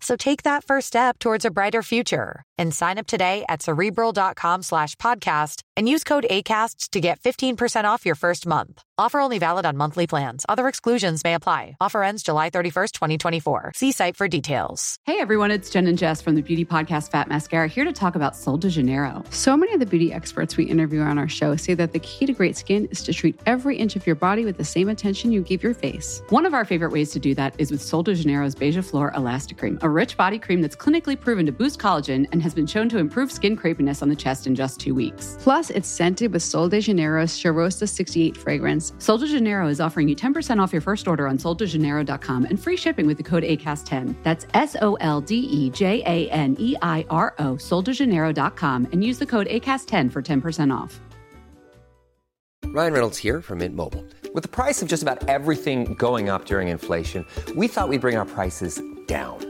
So take that first step towards a brighter future and sign up today at cerebral.com slash podcast and use code ACasts to get 15% off your first month. Offer only valid on monthly plans. Other exclusions may apply. Offer ends July 31st, 2024. See site for details. Hey everyone, it's Jen and Jess from the beauty podcast Fat Mascara here to talk about Sol de Janeiro. So many of the beauty experts we interview on our show say that the key to great skin is to treat every inch of your body with the same attention you give your face. One of our favorite ways to do that is with Sol de Janeiro's Beija Flor Elastic Cream, a rich body cream that's clinically proven to boost collagen and has been shown to improve skin crepiness on the chest in just two weeks. Plus, it's scented with Sol de Janeiro's Charosta 68 fragrance. Sol de Janeiro is offering you 10% off your first order on soldejaneiro.com and free shipping with the code ACAST10. That's S O L D E J A N E I R O, soldejaneiro.com, and use the code ACAST10 for 10% off. Ryan Reynolds here from Mint Mobile. With the price of just about everything going up during inflation, we thought we'd bring our prices down.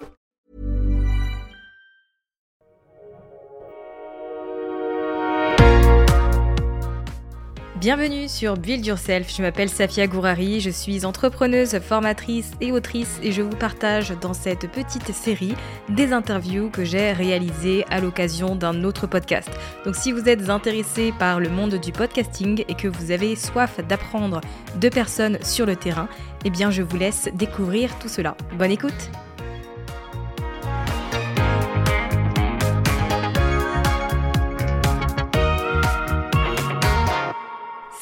Bienvenue sur Build Yourself, je m'appelle Safia Gourari, je suis entrepreneuse, formatrice et autrice et je vous partage dans cette petite série des interviews que j'ai réalisées à l'occasion d'un autre podcast. Donc si vous êtes intéressé par le monde du podcasting et que vous avez soif d'apprendre de personnes sur le terrain, eh bien je vous laisse découvrir tout cela. Bonne écoute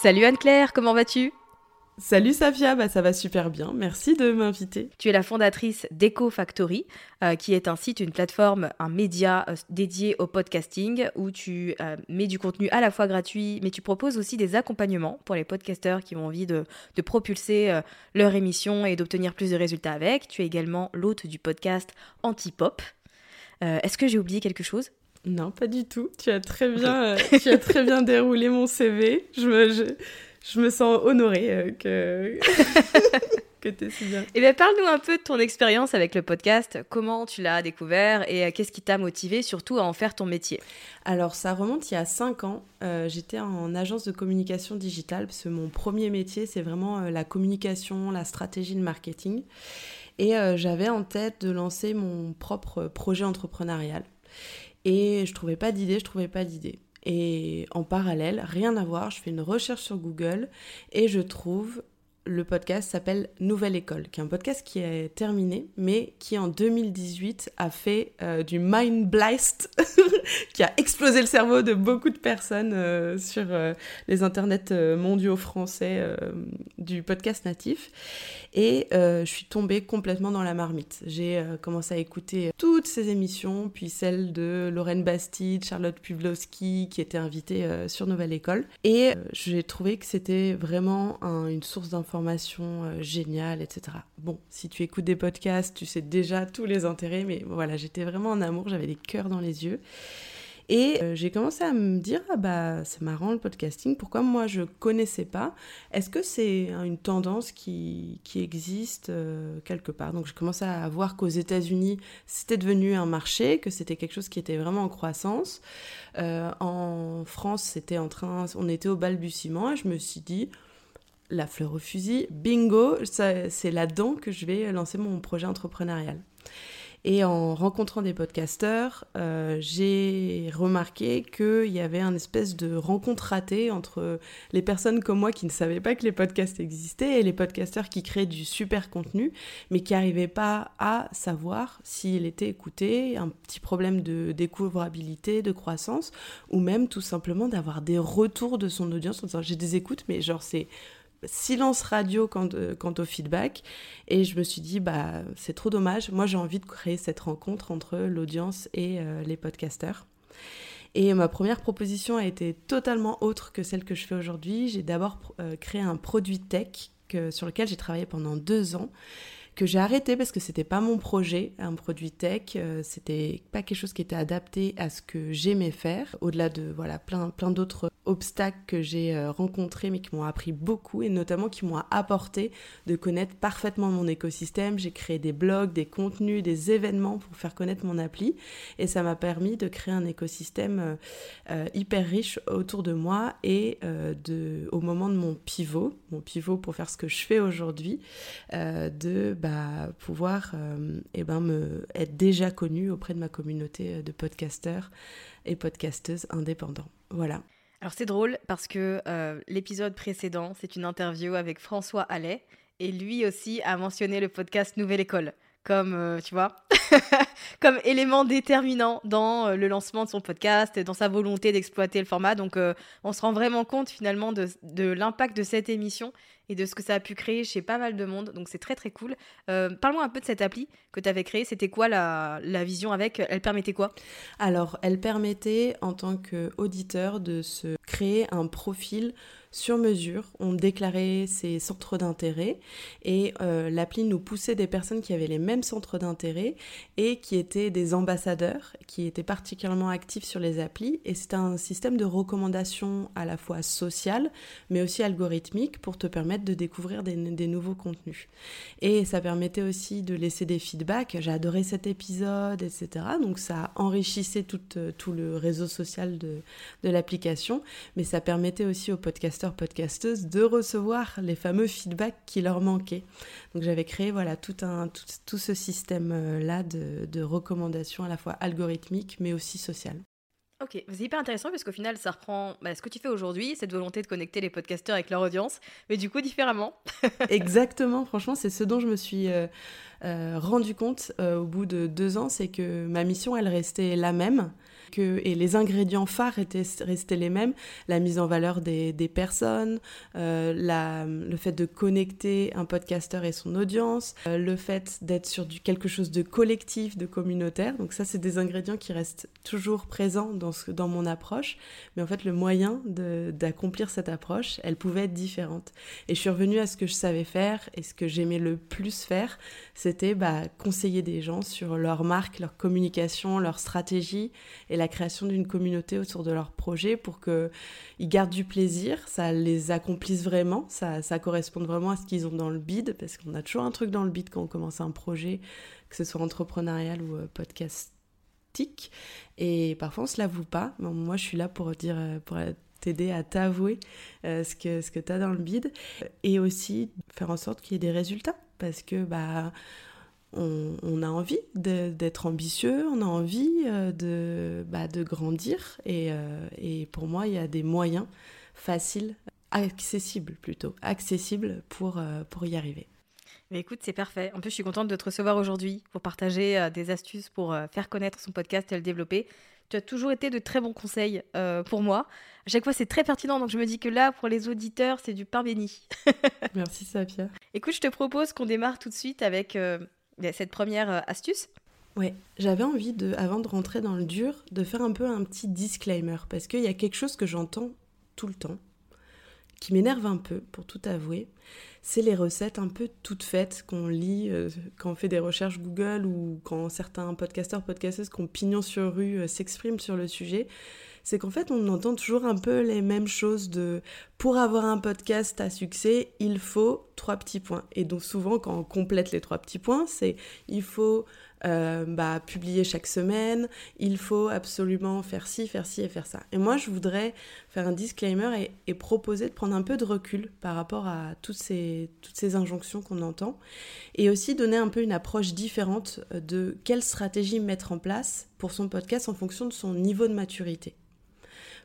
Salut Anne-Claire, comment vas-tu? Salut Safia, bah ça va super bien, merci de m'inviter. Tu es la fondatrice d'Eco Factory, euh, qui est un site, une plateforme, un média euh, dédié au podcasting, où tu euh, mets du contenu à la fois gratuit, mais tu proposes aussi des accompagnements pour les podcasteurs qui ont envie de, de propulser leur émission et d'obtenir plus de résultats avec. Tu es également l'hôte du podcast Antipop. Est-ce que j'ai oublié quelque chose? Non, pas du tout. Tu as très bien, euh, tu as très bien déroulé mon CV. Je me, je, je me sens honorée euh, que que tu si bien. Eh bien, parle-nous un peu de ton expérience avec le podcast, comment tu l'as découvert et euh, qu'est-ce qui t'a motivé surtout à en faire ton métier? Alors, ça remonte il y a cinq ans. Euh, J'étais en agence de communication digitale parce que mon premier métier, c'est vraiment euh, la communication, la stratégie de marketing. Et euh, j'avais en tête de lancer mon propre projet entrepreneurial. Et je trouvais pas d'idée, je trouvais pas d'idée. Et en parallèle, rien à voir, je fais une recherche sur Google et je trouve le podcast s'appelle Nouvelle École, qui est un podcast qui est terminé, mais qui en 2018 a fait euh, du mind blast, qui a explosé le cerveau de beaucoup de personnes euh, sur euh, les internets mondiaux français du podcast natif. Et je suis tombée complètement dans la marmite. J'ai commencé à écouter toutes ces émissions, puis celles de Lorraine Bastide, Charlotte Pudlowski, qui étaient invitées euh, sur Nouvelle École. Et j'ai trouvé que c'était vraiment un- une source d'information euh, géniale, etc. Bon, si tu écoutes des podcasts, tu sais déjà tous les intérêts, mais voilà, j'étais vraiment en amour, j'avais des cœurs dans les yeux. Et euh, j'ai commencé à me dire, ah bah c'est marrant le podcasting, pourquoi moi je connaissais pas? Est-ce que c'est une tendance qui, qui existe euh, quelque part? Donc j'ai commencé à voir qu'aux États-Unis, c'était devenu un marché, que c'était quelque chose qui était vraiment en croissance. En France, c'était en train, on était au balbutiement et je me suis dit, la fleur au fusil, bingo, c'est là-dedans que je vais lancer mon projet entrepreneurial. Et en rencontrant des podcasteurs, euh, j'ai remarqué qu'il y avait un espèce de rencontre ratée entre les personnes comme moi qui ne savaient pas que les podcasts existaient et les podcasteurs qui créaient du super contenu, mais qui n'arrivaient pas à savoir s'il était écouté, un petit problème de découvrabilité, de croissance, ou même tout simplement d'avoir des retours de son audience en disant j'ai des écoutes, mais genre c'est silence radio quant, au feedback. Et je me suis dit, bah, c'est trop dommage. Moi, j'ai envie de créer cette rencontre entre l'audience et euh, les podcasteurs. Et ma première proposition a été totalement autre que celle que je fais aujourd'hui. J'ai d'abord euh, créé un produit tech sur lequel j'ai travaillé pendant deux ans que j'ai arrêté parce que c'était pas mon projet, un produit tech, euh, c'était pas quelque chose qui était adapté à ce que j'aimais faire, au-delà de voilà plein plein d'autres obstacles que j'ai euh, rencontrés mais qui m'ont appris beaucoup et notamment qui m'ont apporté de connaître parfaitement mon écosystème. J'ai créé des blogs, des contenus, des événements pour faire connaître mon appli et ça m'a permis de créer un écosystème euh, hyper riche autour de moi et de au moment de mon pivot, mon pivot pour faire ce que je fais aujourd'hui, de bah, pouvoir euh, eh ben, me, être déjà connue auprès de ma communauté euh, de podcasteurs et podcasteuses indépendants. Voilà. Alors c'est drôle parce que euh, l'épisode précédent, c'est une interview avec François Allais et lui aussi a mentionné le podcast Nouvelle École comme, tu vois, comme élément déterminant dans le lancement de son podcast, dans sa volonté d'exploiter le format. Donc, on se rend vraiment compte finalement de, de l'impact de cette émission et de ce que ça a pu créer chez pas mal de monde. Donc c'est très très cool. Euh, Parle-moi un peu de cette appli que tu avais créée. C'était quoi la, vision avec? Elle permettait quoi? Alors elle permettait en tant qu'auditeur de se créer un profil sur mesure. On déclarait ses centres d'intérêt et euh, l'appli nous poussait des personnes qui avaient les mêmes centres d'intérêt et qui étaient des ambassadeurs, qui étaient particulièrement actifs sur les applis. Et c'était un système de recommandation à la fois social, mais aussi algorithmique pour te permettre de découvrir des, nouveaux contenus. Et ça permettait aussi de laisser des feedbacks. J'ai adoré cet épisode, etc. Donc ça enrichissait tout, euh, tout le réseau social de, de l'application, mais ça permettait aussi aux podcasts podcasteuses de recevoir les fameux feedbacks qui leur manquaient. Donc j'avais créé voilà tout, un, tout, ce système-là de, de recommandations à la fois algorithmiques mais aussi sociales. Ok, c'est hyper intéressant parce qu'au final, ça reprend bah, ce que tu fais aujourd'hui, cette volonté de connecter les podcasteurs avec leur audience, mais du coup différemment. Exactement, franchement, c'est ce dont je me suis euh, euh, rendu compte euh, au bout de deux ans, c'est que ma mission, elle restait la même et les ingrédients phares étaient restés les mêmes, la mise en valeur des, personnes, euh, le fait de connecter un podcasteur et son audience, euh, le fait d'être sur quelque chose de collectif, de communautaire. Donc ça, c'est des ingrédients qui restent toujours présents dans, mon approche. Mais en fait, le moyen d'accomplir cette approche, elle pouvait être différente. Et je suis revenue à ce que je savais faire et ce que j'aimais le plus faire, c'était bah, conseiller des gens sur leur marque, leur communication, leur stratégie la création d'une communauté autour de leur projet pour qu'ils gardent du plaisir, ça les accomplisse vraiment, ça, ça corresponde vraiment à ce qu'ils ont dans le bid, parce qu'on a toujours un truc dans le bid quand on commence un projet, que ce soit entrepreneurial ou euh, podcastique. Et parfois on se l'avoue pas. moi je suis là pour dire, euh, pour t'aider à t'avouer euh, ce que, ce que tu as dans le bid et aussi faire en sorte qu'il y ait des résultats parce que bah on, a envie d'être ambitieux, on a envie euh, de, bah, de grandir. Euh, et, pour moi, il y a des moyens faciles, accessibles plutôt, accessibles pour, euh, pour y arriver. Mais écoute, c'est parfait. En plus, je suis contente de te recevoir aujourd'hui pour partager des astuces pour faire connaître son podcast et le développer. Tu as toujours été de très bons conseils pour moi. À chaque fois, c'est très pertinent. Donc, je me dis que là, pour les auditeurs, c'est du pain béni. Merci, Safia. Écoute, je te propose qu'on démarre tout de suite avec cette première euh, astuce? Ouais, j'avais envie de, avant de rentrer dans le dur, de faire un peu un petit disclaimer parce qu'il y a quelque chose que j'entends tout le temps qui m'énerve un peu, pour tout avouer. C'est les recettes un peu toutes faites qu'on lit euh, quand on fait des recherches Google ou quand certains podcasteurs, podcasteuses qui ont pignon sur rue euh, s'expriment sur le sujet c'est qu'en fait on entend toujours un peu les mêmes choses de pour avoir un podcast à succès, il faut trois petits points. Et donc souvent quand on complète les trois petits points, c'est il faut euh, bah, publier chaque semaine, il faut absolument faire ci, faire ci et faire ça. Et moi je voudrais faire un disclaimer et, proposer de prendre un peu de recul par rapport à toutes ces, toutes ces injonctions qu'on entend. Et aussi donner un peu une approche différente de quelle stratégie mettre en place pour son podcast en fonction de son niveau de maturité.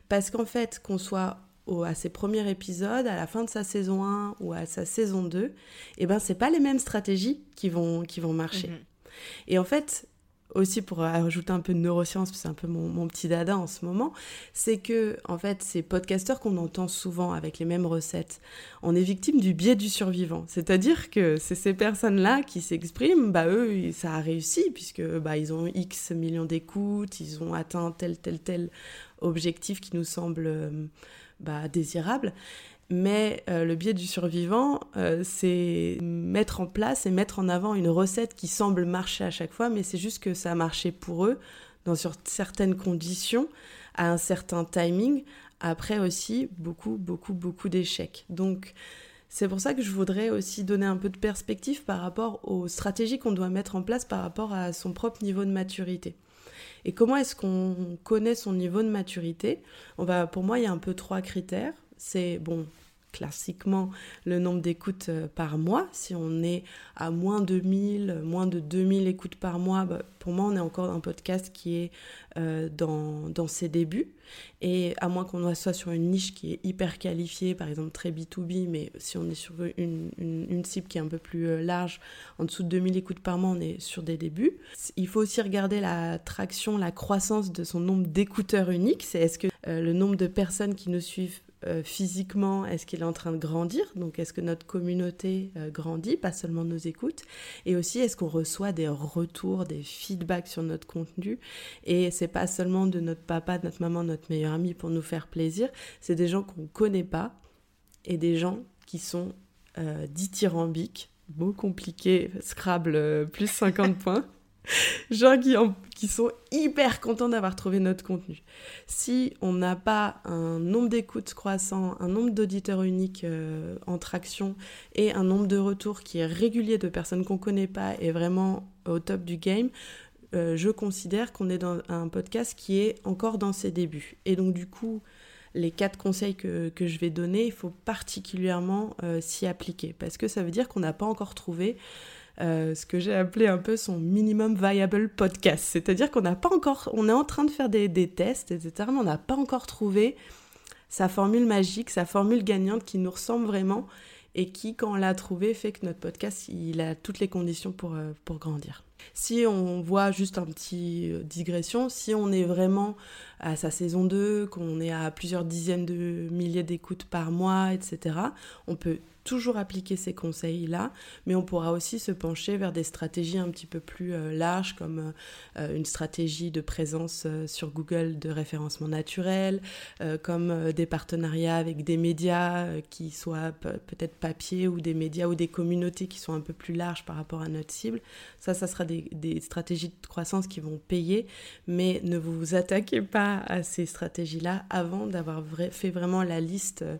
Parce qu'en fait, qu'on soit à ses premiers épisodes, à la fin de sa saison 1 ou à sa saison 2, eh ben c'est pas les mêmes stratégies qui vont, qui vont marcher. Mhm. Et en fait, aussi pour ajouter un peu de neurosciences, c'est un peu mon, petit dada en ce moment, c'est que en fait ces podcasteurs qu'on entend souvent avec les mêmes recettes, on est victime du biais du survivant. C'est-à-dire que c'est ces personnes-là qui s'expriment, bah eux ça a réussi puisque bah ils ont X millions d'écoutes, ils ont atteint tel tel tel objectif qui nous semble euh, bah, désirable. Mais euh, le biais du survivant, euh, c'est mettre en place et mettre en avant une recette qui semble marcher à chaque fois, mais c'est juste que ça a marché pour eux dans certaines conditions, à un certain timing, après aussi beaucoup, beaucoup, beaucoup d'échecs. Donc c'est pour ça que je voudrais aussi donner un peu de perspective par rapport aux stratégies qu'on doit mettre en place par rapport à son propre niveau de maturité. Et comment est-ce qu'on connaît son niveau de maturité? Pour moi, il y a un peu trois critères. C'est, bon, classiquement le nombre d'écoutes euh, par mois. Si on est à moins de 1000, moins de 2000 écoutes par mois, bah, pour moi, on est encore un podcast qui est euh, dans, dans, ses débuts. Et à moins qu'on soit sur une niche qui est hyper qualifiée, par exemple très B2B, mais si on est sur une, une, cible qui est un peu plus euh, large, en dessous de 2000 écoutes par mois, on est sur des débuts. Il faut aussi regarder la traction, la croissance de son nombre d'écouteurs uniques. C'est est-ce que le nombre de personnes qui nous suivent euh, physiquement, est-ce qu'il est en train de grandir? Donc, est-ce que notre communauté euh, grandit, pas seulement nos écoutes? Et aussi, est-ce qu'on reçoit des retours, des feedbacks sur notre contenu? Et c'est pas seulement de notre papa, de notre maman, notre meilleur ami pour nous faire plaisir, c'est des gens qu'on ne connaît pas et des gens qui sont euh, dithyrambiques, beau compliqué, Scrabble plus 50 points. gens qui, sont hyper contents d'avoir trouvé notre contenu. Si on n'a pas un nombre d'écoutes croissant, un nombre d'auditeurs uniques euh, en traction et un nombre de retours qui est régulier de personnes qu'on ne connaît pas et vraiment au top du game, euh, je considère qu'on est dans un podcast qui est encore dans ses débuts. Et donc du coup, les quatre conseils que, que je vais donner, il faut particulièrement euh, s'y appliquer parce que ça veut dire qu'on n'a pas encore trouvé euh, ce que j'ai appelé un peu son minimum viable podcast. C'est-à-dire qu'on n'a pas encore, on est en train de faire des, des tests, etc., mais on n'a pas encore trouvé sa formule magique, sa formule gagnante qui nous ressemble vraiment et qui, quand on l'a trouvé, fait que notre podcast, il a toutes les conditions pour, euh, pour grandir. Si on voit juste un petit euh, digression, si on est vraiment à sa saison 2, qu'on est à plusieurs dizaines de milliers d'écoutes par mois, etc., on peut toujours appliquer ces conseils-là, mais on pourra aussi se pencher vers des stratégies un petit peu plus euh, larges, comme euh, une stratégie de présence euh, sur Google de référencement naturel, comme des partenariats avec des médias qui soient peut-être papier ou des médias ou des communautés qui sont un peu plus larges par rapport à notre cible. Ça, ça sera des, stratégies de croissance qui vont payer, mais ne vous attaquez pas à ces stratégies-là avant d'avoir fait vraiment la liste euh,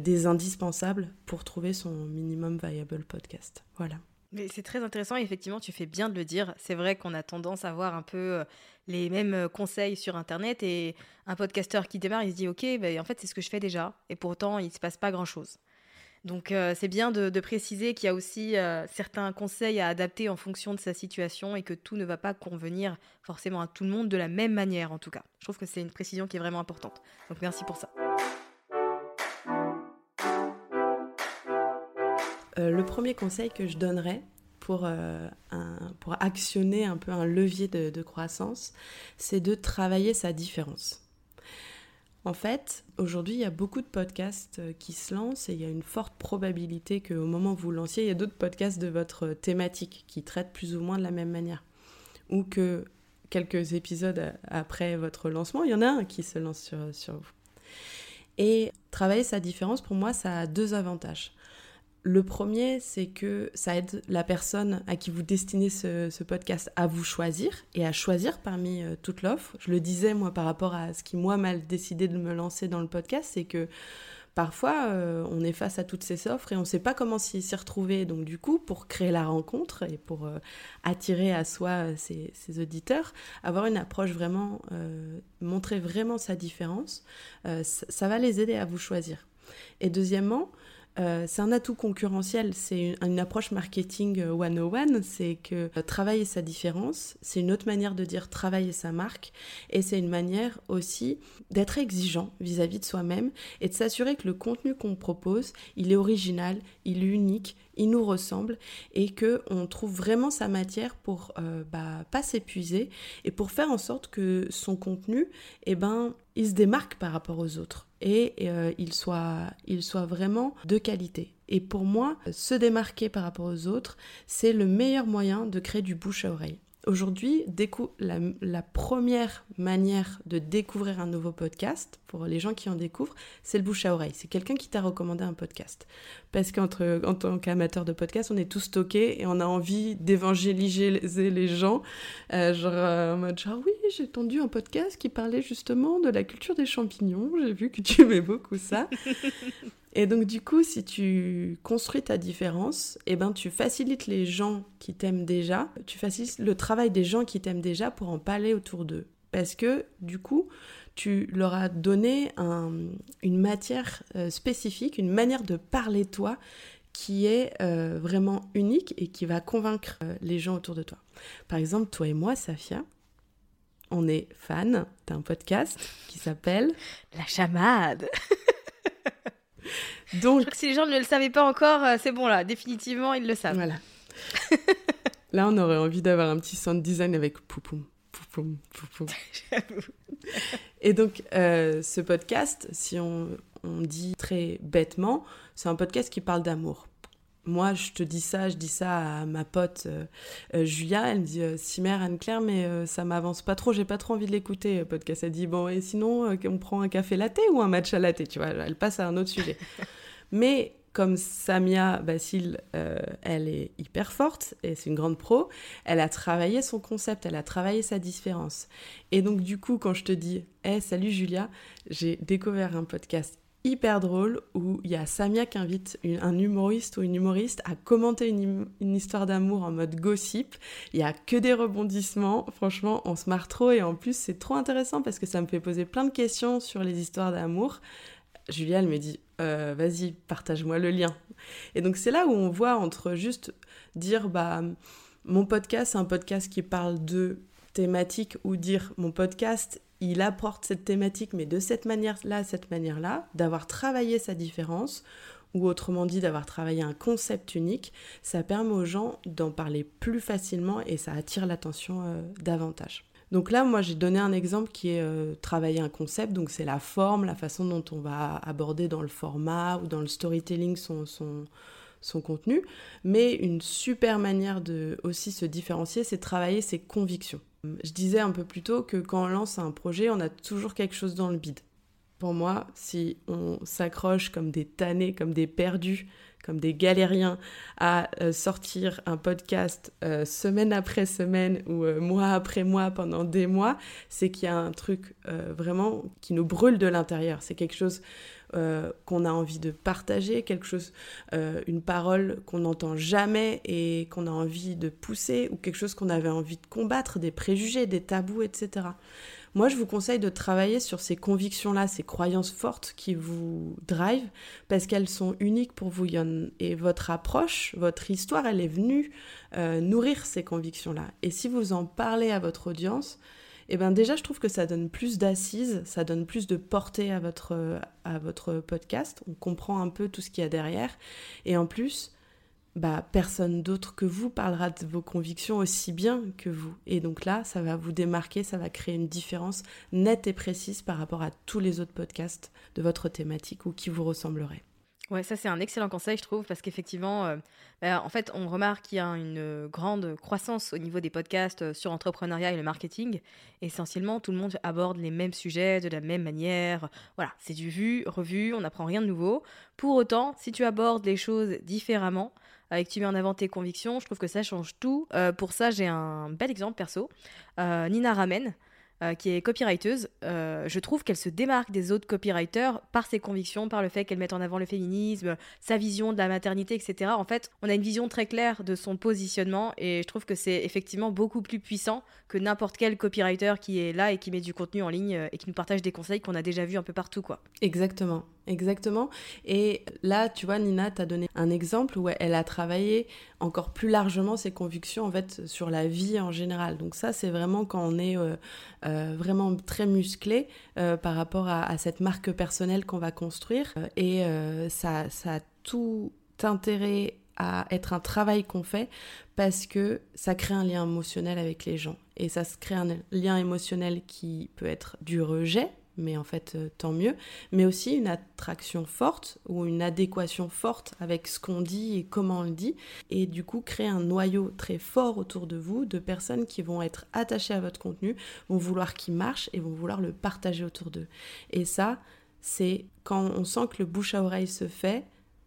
des indispensables pour trouver son minimum viable podcast. Voilà. Mais c'est très intéressant, effectivement, tu fais bien de le dire. C'est vrai qu'on a tendance à voir un peu euh, les mêmes euh, conseils sur Internet et un podcasteur qui démarre, il se dit Ok, ben, en fait, c'est ce que je fais déjà. Et pourtant, il ne se passe pas grand-chose. Donc, c'est bien de, préciser qu'il y a aussi certains conseils à adapter en fonction de sa situation et que tout ne va pas convenir forcément à tout le monde de la même manière, en tout cas. Je trouve que c'est une précision qui est vraiment importante. Donc, merci pour ça. Euh, le premier conseil que je donnerais pour, euh, actionner un peu un levier de, croissance, c'est de travailler sa différence. En fait, aujourd'hui, il y a beaucoup de podcasts euh, qui se lancent et il y a une forte probabilité qu'au moment où vous lanciez, il y a d'autres podcasts de votre thématique qui traitent plus ou moins de la même manière. Ou que quelques épisodes après votre lancement, il y en a un qui se lance sur vous. Et travailler sa différence, pour moi, ça a deux avantages. Le premier, c'est que ça aide la personne à qui vous destinez ce, podcast à vous choisir et à choisir parmi euh, toute l'offre. Je le disais, moi, par rapport à ce qui, moi, m'a décidé de me lancer dans le podcast, c'est que parfois, euh, on est face à toutes ces offres et on ne sait pas comment s'y retrouver. Donc, du coup, pour créer la rencontre et pour euh, attirer à soi ses, auditeurs, avoir une approche vraiment, montrer vraiment sa différence, ça va les aider à vous choisir. Et deuxièmement, euh, c'est un atout concurrentiel, c'est une, approche marketing 101, c'est que travailler sa différence, c'est une autre manière de dire travailler sa marque, et c'est une manière aussi d'être exigeant vis-à-vis de soi-même et de s'assurer que le contenu qu'on propose, il est original, il est unique, il nous ressemble et que on trouve vraiment sa matière pour euh, bah, pas s'épuiser et pour faire en sorte que son contenu, eh ben, il se démarque par rapport aux autres et euh, il, soit, il soit vraiment de qualité. Et pour moi, se démarquer par rapport aux autres, c'est le meilleur moyen de créer du bouche à oreille. Aujourd'hui, la, la, première manière de découvrir un nouveau podcast, pour les gens qui en découvrent, c'est le bouche à oreille. C'est quelqu'un qui t'a recommandé un podcast. Parce qu'en tant qu'amateur de podcast, on est tous stockés et on a envie d'évangéliser les gens. Euh, genre euh, en mode genre, oui, j'ai entendu un podcast qui parlait justement de la culture des champignons. J'ai vu que tu aimais beaucoup ça. Et donc du coup, si tu construis ta différence, eh ben tu facilites les gens qui t'aiment déjà, tu facilites le travail des gens qui t'aiment déjà pour en parler autour d'eux. Parce que du coup, tu leur as donné une matière euh, spécifique, une manière de parler toi qui est euh, vraiment unique et qui va convaincre euh, les gens autour de toi. Par exemple, toi et moi, Safia, on est fans d'un podcast qui s'appelle La chamade. Donc, si les gens ne le savaient pas encore, euh, c'est bon là, définitivement, ils le savent. Voilà. là, on aurait envie d'avoir un petit sound design avec poupoum, poupoum, poupoum. Et donc, euh, ce podcast, si on, on dit très bêtement, c'est un podcast qui parle d'amour moi, je te dis ça, je dis ça à ma pote euh, euh, Julia, elle me dit euh, Simère, Anne-Claire, mais ça m'avance pas trop, j'ai pas trop envie de l'écouter, podcast. Elle dit Bon, et sinon, on prend un café latte ou un match à latte Tu vois, elle passe à un autre sujet. mais comme Samia Basile, elle est hyper forte et c'est une grande pro, elle a travaillé son concept, elle a travaillé sa différence. Et donc, du coup, quand je te dis Hey, salut Julia, j'ai découvert un podcast hyper drôle où il y a Samia qui invite un humoriste ou une humoriste à commenter une, histoire d'amour en mode gossip. Il y a que des rebondissements. Franchement, on se marre trop et en plus, c'est trop intéressant parce que ça me fait poser plein de questions sur les histoires d'amour. Julia, elle me dit euh, Vas-y, partage-moi le lien. Et donc, c'est là où on voit entre juste dire Bah, mon podcast, c'est un podcast qui parle de thématiques ou dire mon podcast il apporte cette thématique, mais de cette manière-là, cette manière-là, d'avoir travaillé sa différence, ou autrement dit d'avoir travaillé un concept unique, ça permet aux gens d'en parler plus facilement et ça attire l'attention euh, davantage. Donc là, moi, j'ai donné un exemple qui est euh, travailler un concept, donc c'est la forme, la façon dont on va aborder dans le format ou dans le storytelling son, son, son contenu. Mais une super manière de aussi se différencier, c'est travailler ses convictions. Je disais un peu plus tôt que quand on lance un projet, on a toujours quelque chose dans le bide. Pour moi, si on s'accroche comme des tannés, comme des perdus, comme des galériens à euh, sortir un podcast euh, semaine après semaine ou euh, mois après mois pendant des mois, c'est qu'il y a un truc vraiment qui nous brûle de l'intérieur. C'est quelque chose euh, qu'on a envie de partager, quelque chose, euh, une parole qu'on n'entend jamais et qu'on a envie de pousser, ou quelque chose qu'on avait envie de combattre, des préjugés, des tabous, etc. Moi, je vous conseille de travailler sur ces convictions-là, ces croyances fortes qui vous drivent, parce qu'elles sont uniques pour vous. Et votre approche, votre histoire, elle est venue euh, nourrir ces convictions-là. Et si vous en parlez à votre audience, et eh ben déjà je trouve que ça donne plus d'assises, ça donne plus de portée à votre, à votre podcast, on comprend un peu tout ce qu'il y a derrière, et en plus, bah, personne d'autre que vous parlera de vos convictions aussi bien que vous. Et donc là, ça va vous démarquer, ça va créer une différence nette et précise par rapport à tous les autres podcasts de votre thématique ou qui vous ressembleraient. Ouais, ça c'est un excellent conseil, je trouve, parce qu'effectivement, euh, bah, en fait, on remarque qu'il y a une grande croissance au niveau des podcasts euh, sur l'entrepreneuriat et le marketing. Essentiellement, tout le monde aborde les mêmes sujets de la même manière. Voilà, c'est du vu, revu, on n'apprend rien de nouveau. Pour autant, si tu abordes les choses différemment, avec tu mets en avant tes convictions, je trouve que ça change tout. Euh, pour ça, j'ai un bel exemple perso. Nina Ramen. Euh, qui est copywriteuse, euh, je trouve qu'elle se démarque des autres copywriters par ses convictions, par le fait qu'elle met en avant le féminisme, sa vision de la maternité, etc. En fait, on a une vision très claire de son positionnement et je trouve que c'est effectivement beaucoup plus puissant que n'importe quel copywriter qui est là et qui met du contenu en ligne euh, et qui nous partage des conseils qu'on a déjà vus un peu partout. quoi. Exactement. Exactement. Et là, tu vois, Nina t'a donné un exemple où elle a travaillé encore plus largement ses convictions en fait sur la vie en général. Donc ça, c'est vraiment quand on est euh, euh, vraiment très musclé euh, par rapport à, cette marque personnelle qu'on va construire. Et ça, ça a tout intérêt à être un travail qu'on fait parce que ça crée un lien émotionnel avec les gens. Et ça se crée un lien émotionnel qui peut être du rejet, mais en fait euh, tant mieux, mais aussi une attraction forte ou une adéquation forte avec ce qu'on dit et comment on le dit, et du coup créer un noyau très fort autour de vous de personnes qui vont être attachées à votre contenu, vont vouloir qu'il marche et vont vouloir le partager autour d'eux. Et ça, c'est quand on sent que le bouche à oreille se fait,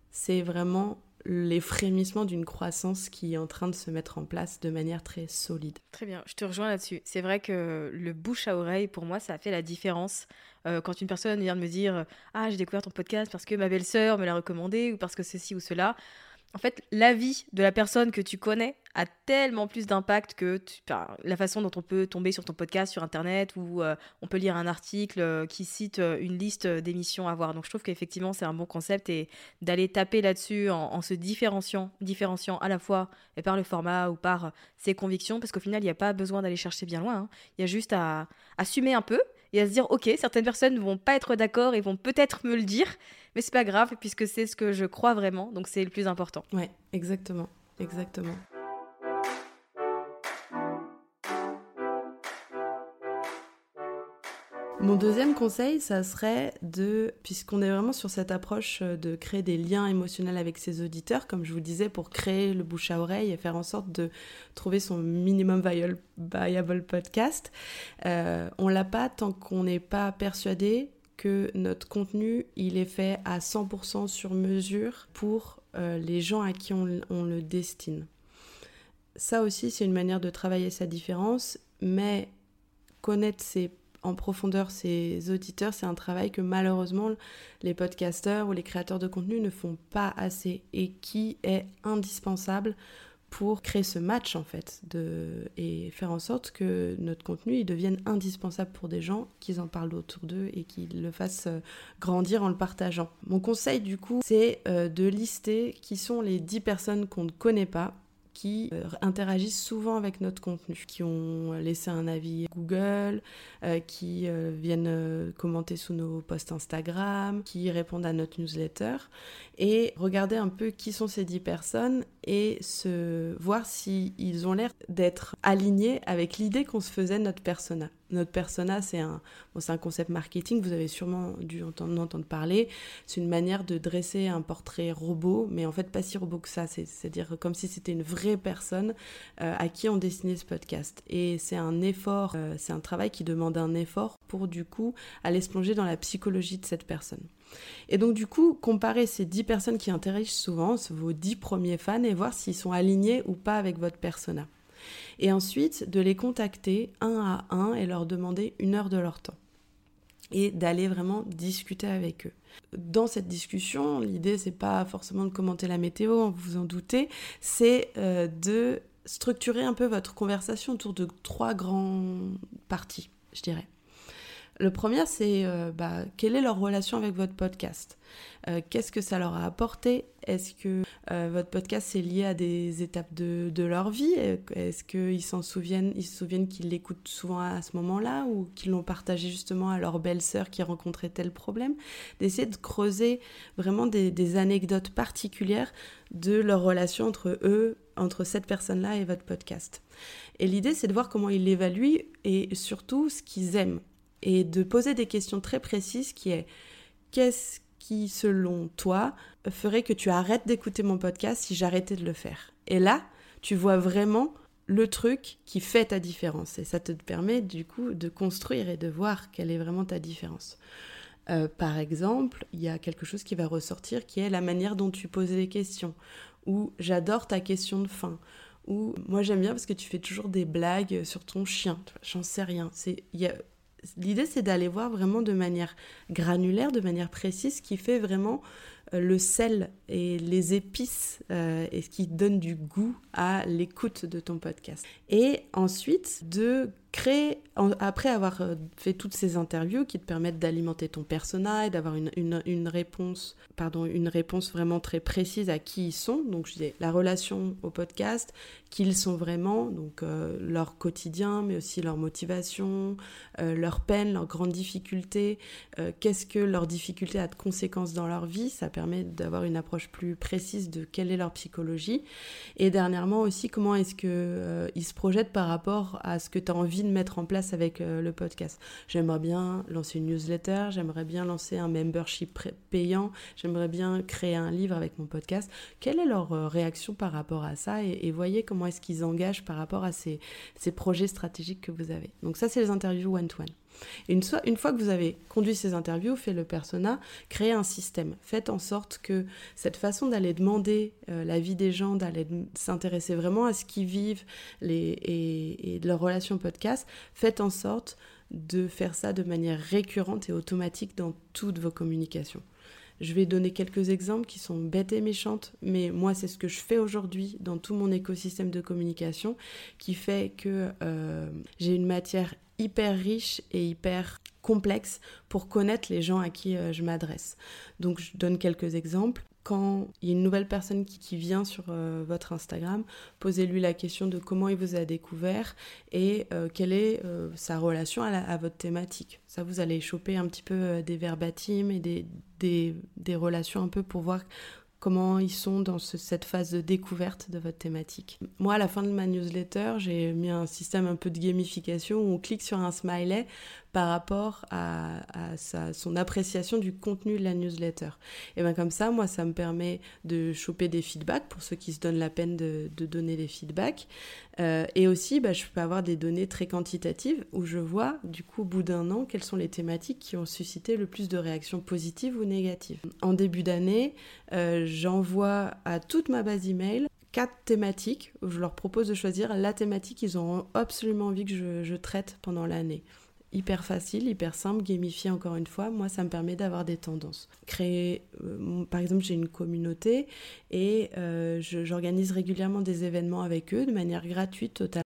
c'est vraiment les frémissements d'une croissance qui est en train de se mettre en place de manière très solide. Très bien, je te rejoins là-dessus. C'est vrai que le bouche à oreille, pour moi, ça a fait la différence. Euh, quand une personne vient de me dire Ah, j'ai découvert ton podcast parce que ma belle-sœur me l'a recommandé ou parce que ceci ou cela, en fait, l'avis de la personne que tu connais a tellement plus d'impact que la façon dont on peut tomber sur ton podcast sur Internet ou euh, on peut lire un article euh, qui cite euh, une liste d'émissions à voir. Donc je trouve qu'effectivement, c'est un bon concept et d'aller taper là-dessus en, se différenciant, différenciant à la fois et par le format ou par ses convictions, parce qu'au final, il n'y a pas besoin d'aller chercher bien loin. Hein. Il y a juste à assumer un peu et à se dire, ok, certaines personnes ne vont pas être d'accord et vont peut-être me le dire, mais c'est pas grave puisque c'est ce que je crois vraiment, donc c'est le plus important. Ouais, exactement, exactement. Mon deuxième conseil, ça serait de, puisqu'on est vraiment sur cette approche euh, de créer des liens émotionnels avec ses auditeurs, comme je vous disais, pour créer le bouche à oreille et faire en sorte de trouver son minimum viable, podcast, euh, on l'a pas tant qu'on n'est pas persuadé que notre contenu, il est fait à 100% sur mesure pour euh, les gens à qui on, on le destine. Ça aussi, c'est une manière de travailler sa différence, mais connaître ses en profondeur ses auditeurs, c'est un travail que malheureusement les podcasteurs ou les créateurs de contenu ne font pas assez et qui est indispensable pour créer ce match en fait de, et faire en sorte que notre contenu il devienne indispensable pour des gens, qu'ils en parlent autour d'eux et qu'ils le fassent euh, grandir en le partageant. Mon conseil du coup c'est euh, de lister qui sont les 10 personnes qu'on ne connaît pas qui euh, interagissent souvent avec notre contenu, qui ont laissé un avis Google, euh, qui euh, viennent commenter sous nos posts Instagram, qui répondent à notre newsletter, et regarder un peu qui sont ces dix personnes et se voir s'ils ont l'air d'être alignés avec l'idée qu'on se faisait de notre persona. Notre persona, c'est un, un concept marketing, vous avez sûrement dû entendre, entendre parler. C'est une manière de dresser un portrait robot, mais en fait pas si robot que ça. C'est-à-dire comme si c'était une vraie personne euh, à qui on dessinait ce podcast. Et c'est un effort, euh, c'est un travail qui demande un effort pour du coup aller se plonger dans la psychologie de cette personne. Et donc du coup, comparer ces 10 personnes qui interagissent souvent, vos 10 premiers fans, et voir s'ils sont alignés ou pas avec votre persona et ensuite de les contacter un à un et leur demander une heure de leur temps et d'aller vraiment discuter avec eux. Dans cette discussion, l'idée c'est pas forcément de commenter la météo, vous vous en doutez, c'est euh, de structurer un peu votre conversation autour de trois grandes parties, je dirais. Le premier, c'est euh, bah, quelle est leur relation avec votre podcast? Euh, Qu'est-ce que ça leur a apporté? Est-ce que euh, votre podcast est lié à des étapes de, leur vie? Est-ce qu'ils s'en souviennent Ils se souviennent qu'ils l'écoutent souvent à ce moment-là ou qu'ils l'ont partagé justement à leur belle-sœur qui rencontrait tel problème? D'essayer de creuser vraiment des anecdotes particulières de leur relation entre eux, entre cette personne-là et votre podcast. Et l'idée, c'est de voir comment ils l'évaluent et surtout ce qu'ils aiment et de poser des questions très précises qui est qu'est-ce qui, selon toi, ferait que tu arrêtes d'écouter mon podcast si j'arrêtais de le faire? Et là, tu vois vraiment le truc qui fait ta différence et ça te permet du coup de construire et de voir quelle est vraiment ta différence. Euh, par exemple, il y a quelque chose qui va ressortir qui est la manière dont tu poses les questions, ou j'adore ta question de fin, ou moi j'aime bien parce que tu fais toujours des blagues sur ton chien, j'en sais rien. C'est, y a L'idée, c'est d'aller voir vraiment de manière granulaire, de manière précise, ce qui fait vraiment euh, le sel et les épices euh, et ce qui donne du goût à l'écoute de ton podcast. Et ensuite, de crée, après avoir euh, fait toutes ces interviews qui te permettent d'alimenter ton persona et d'avoir une, une, réponse, pardon, une réponse vraiment très précise à qui ils sont. Donc, je disais la relation au podcast, qui ils sont vraiment, donc euh, leur quotidien, mais aussi leur motivation, euh, leur peine, leurs grandes difficultés, qu'est-ce que leurs difficultés a de conséquences dans leur vie. Ça permet d'avoir une approche plus précise de quelle est leur psychologie. Et dernièrement aussi, comment est-ce qu'ils se projettent par rapport à ce que tu as envie de mettre en place avec euh, le podcast. J'aimerais bien lancer une newsletter, j'aimerais bien lancer un membership payant, j'aimerais bien créer un livre avec mon podcast. Quelle est leur euh, réaction par rapport à ça? Et, voyez est-ce qu'ils engagent par rapport à ces, projets stratégiques que vous avez. Donc ça, c'est les interviews one-to-one. Une, fois que vous avez conduit ces interviews, fait le persona, créez un système. Faites en sorte que cette façon d'aller demander euh, la vie des gens, d'aller s'intéresser vraiment à ce qu'ils vivent les, et, de leurs relations podcast, faites en sorte de faire ça de manière récurrente et automatique dans toutes vos communications. Je vais donner quelques exemples qui sont bêtes et méchantes, mais moi c'est ce que je fais aujourd'hui dans tout mon écosystème de communication qui fait que euh, j'ai une matière hyper riche et hyper complexe pour connaître les gens à qui euh, je m'adresse. Donc je donne quelques exemples. Quand il y a une nouvelle personne qui, vient sur euh, votre Instagram, posez-lui la question de comment il vous a découvert et euh, quelle est sa relation à, votre thématique. Ça, vous allez choper un petit peu des verbatims et des relations un peu pour voir comment ils sont dans cette phase de découverte de votre thématique. Moi, à la fin de ma newsletter, j'ai mis un système un peu de gamification où on clique sur un smiley par rapport à, son appréciation du contenu de la newsletter. Et bien comme ça, moi, ça me permet de choper des feedbacks pour ceux qui se donnent la peine de, donner des feedbacks. Euh, et aussi, bah, je peux avoir des données très quantitatives où je vois, du coup, au bout d'un an, quelles sont les thématiques qui ont suscité le plus de réactions positives ou négatives. En début d'année, euh, j'envoie à toute ma base email quatre thématiques où je leur propose de choisir la thématique qu'ils ont absolument envie que je traite pendant l'année hyper facile, hyper simple, gamifié encore une fois, moi ça me permet d'avoir des tendances. Créer, euh, par exemple j'ai une communauté et euh, j'organise régulièrement des événements avec eux de manière gratuite totalement.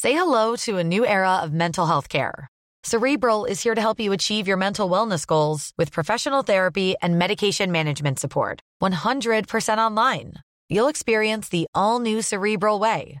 Say hello to a new era of mental health care. Cerebral is here to help you achieve your mental wellness goals with professional therapy and medication management support. 100% online. You'll experience the all new Cerebral way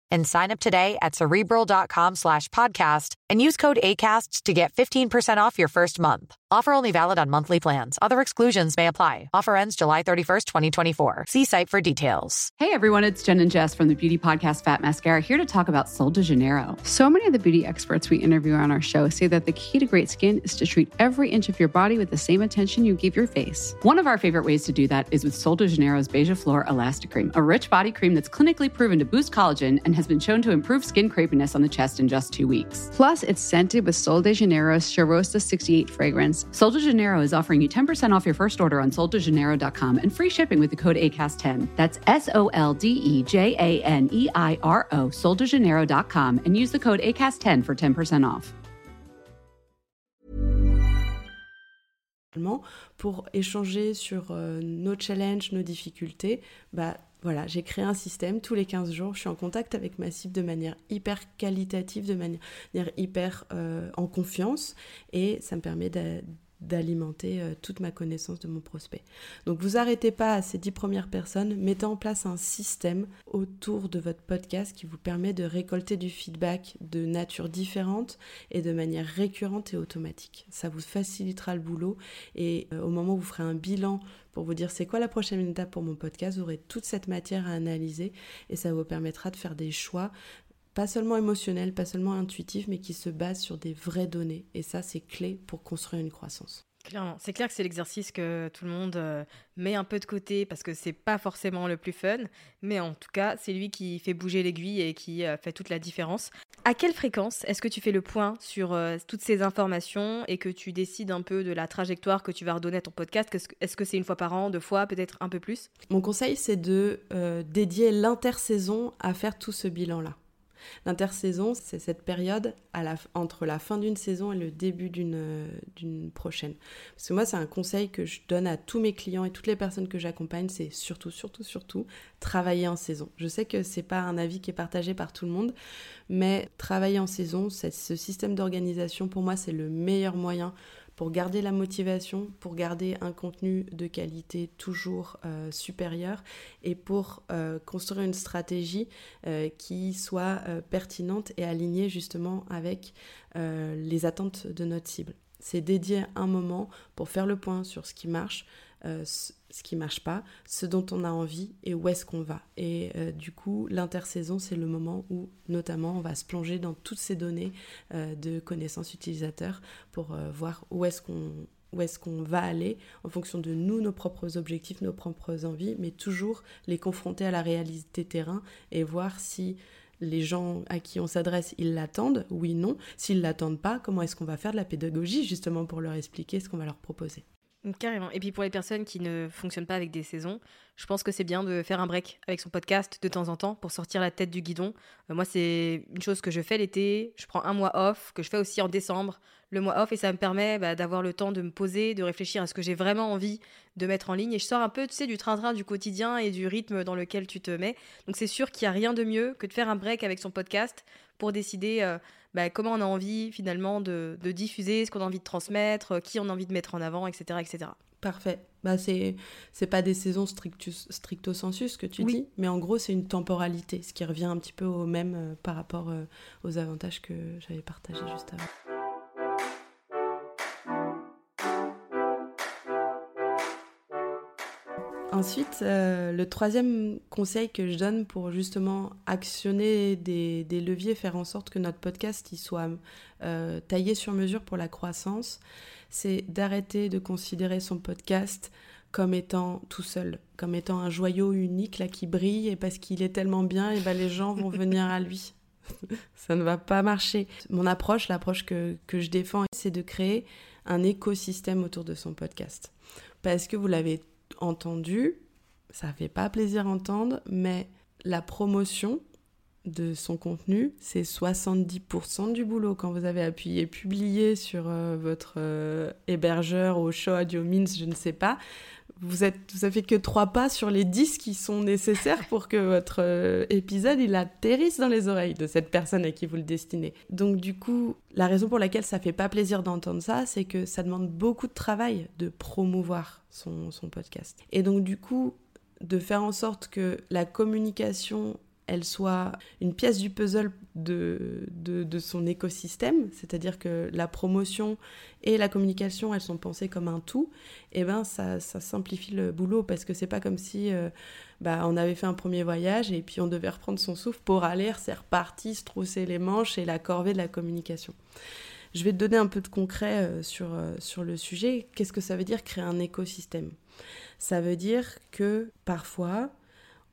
and sign up today at cerebral.com slash podcast and use code ACasts to get 15% off your first month. Offer only valid on monthly plans. Other exclusions may apply. Offer ends July 31st, 2024. See site for details. Hey everyone, it's Jen and Jess from the beauty podcast Fat Mascara here to talk about Sol de Janeiro. So many of the beauty experts we interview on our show say that the key to great skin is to treat every inch of your body with the same attention you give your face. One of our favorite ways to do that is with Sol de Janeiro's Beija Flor Elastic Cream, a rich body cream that's clinically proven to boost collagen and has been shown to improve skin crepiness on the chest in just two weeks. Plus, it's scented with Sol de Janeiro's Charosta 68 fragrance Sol de Janeiro is offering you 10% off your first order on soldejaneiro.com and free shipping with the code ACAST10. That's S O L D E J A N E I R O, soldejaneiro.com, and use the code ACAST10 for 10% off. Pour échanger sur euh, nos challenges, nos difficultés, bah, voilà, j'ai créé un système tous les 15 jours. Je suis en contact avec ma cible de manière hyper qualitative, de manière hyper euh, en confiance. Et ça me permet d'alimenter euh, toute ma connaissance de mon prospect. Donc vous arrêtez pas à ces dix premières personnes, mettez en place un système autour de votre podcast qui vous permet de récolter du feedback de nature différente et de manière récurrente et automatique. Ça vous facilitera le boulot et euh, au moment où vous ferez un bilan pour vous dire c'est quoi la prochaine étape pour mon podcast, vous aurez toute cette matière à analyser et ça vous permettra de faire des choix pas seulement émotionnels, pas seulement intuitifs, mais qui se basent sur des vraies données. Et ça, c'est clé pour construire une croissance. Clairement, c'est clair que c'est l'exercice que tout le monde euh, met un peu de côté parce que c'est pas forcément le plus fun, mais en tout cas, c'est lui qui fait bouger l'aiguille et qui euh, fait toute la différence. À quelle fréquence est-ce que tu fais le point sur euh, toutes ces informations et que tu décides un peu de la trajectoire que tu vas redonner à ton podcast? Est-ce que c'est une fois par an, deux fois, peut-être un peu plus? Mon conseil, c'est de dédier l'intersaison à faire tout ce bilan-là. L'intersaison, c'est cette période entre la fin d'une saison et le début d'une prochaine. Parce que moi, c'est un conseil que je donne à tous mes clients et toutes les personnes que j'accompagne, c'est surtout, surtout, surtout, travailler en saison. Je sais que c'est pas un avis qui est partagé par tout le monde, mais travailler en saison, ce système d'organisation, pour moi, c'est le meilleur moyen pour garder la motivation, pour garder un contenu de qualité toujours euh, supérieur et pour euh, construire une stratégie euh, qui soit pertinente et alignée justement avec les attentes de notre cible. C'est dédier un moment pour faire le point sur ce qui marche, euh, ce qui marche pas, ce dont on a envie et où est-ce qu'on va. Et euh, du coup, l'intersaison, c'est le moment où notamment on va se plonger dans toutes ces données euh, de connaissances utilisateurs pour voir où est-ce qu'on où est-ce qu'on va aller en fonction de nous, nos propres objectifs, nos propres envies, mais toujours les confronter à la réalité terrain et voir si les gens à qui on s'adresse, ils l'attendent, oui, non. S'ils l'attendent pas, comment est-ce qu'on va faire de la pédagogie justement pour leur expliquer ce qu'on va leur proposer Carrément. Et puis pour les personnes qui ne fonctionnent pas avec des saisons, je pense que c'est bien de faire un break avec son podcast de temps en temps pour sortir la tête du guidon. Euh, moi, c'est une chose que je fais l'été. Je prends un mois off, que je fais aussi en décembre, le mois off, et ça me permet bah, d'avoir le temps de me poser, de réfléchir à ce que j'ai vraiment envie de mettre en ligne. Et je sors un peu, tu sais, du train-train du quotidien et du rythme dans lequel tu te mets. Donc c'est sûr qu'il n'y a rien de mieux que de faire un break avec son podcast pour décider euh, bah, comment on a envie finalement de, diffuser, ce qu'on a envie de transmettre, qui on a envie de mettre en avant, etc. etc. Parfait. Bah c'est c'est pas des saisons strictus, stricto sensus que tu dis, mais en gros c'est une temporalité, ce qui revient un petit peu au même euh, par rapport euh, aux avantages que j'avais partagés juste avant. Ensuite, euh, le troisième conseil que je donne pour justement actionner des, leviers, faire en sorte que notre podcast il soit taillé sur mesure pour la croissance, c'est d'arrêter de considérer son podcast comme étant tout seul, comme étant un joyau unique là qui brille et parce qu'il est tellement bien, et ben les gens vont venir à lui. Ça ne va pas marcher. Mon approche, l'approche que, que je défends, c'est de créer un écosystème autour de son podcast. Parce que vous l'avez entendu, ça fait pas plaisir entendre, mais la promotion, de son contenu, c'est 70% du boulot. Quand vous avez appuyé publier sur euh, votre euh, hébergeur au show Audio Means, je ne sais pas, vous êtes, avez que trois pas sur les 10 qui sont nécessaires pour que votre euh, épisode il atterrisse dans les oreilles de cette personne à qui vous le destinez. Donc du coup, la raison pour laquelle ça fait pas plaisir d'entendre ça, c'est que ça demande beaucoup de travail de promouvoir son podcast. Et donc du coup, de faire en sorte que la communication elle soit une pièce du puzzle de, de, son écosystème, c'est-à-dire que la promotion et la communication, elles sont pensées comme un tout, et eh ben ça, ça simplifie le boulot parce que c'est pas comme si euh, bah, on avait fait un premier voyage et puis on devait reprendre son souffle pour aller, c'est reparti, se trousser les manches et la corvée de la communication. Je vais te donner un peu de concret euh, sur, euh, sur le sujet. Qu'est-ce que ça veut dire créer un écosystème? Ça veut dire que parfois,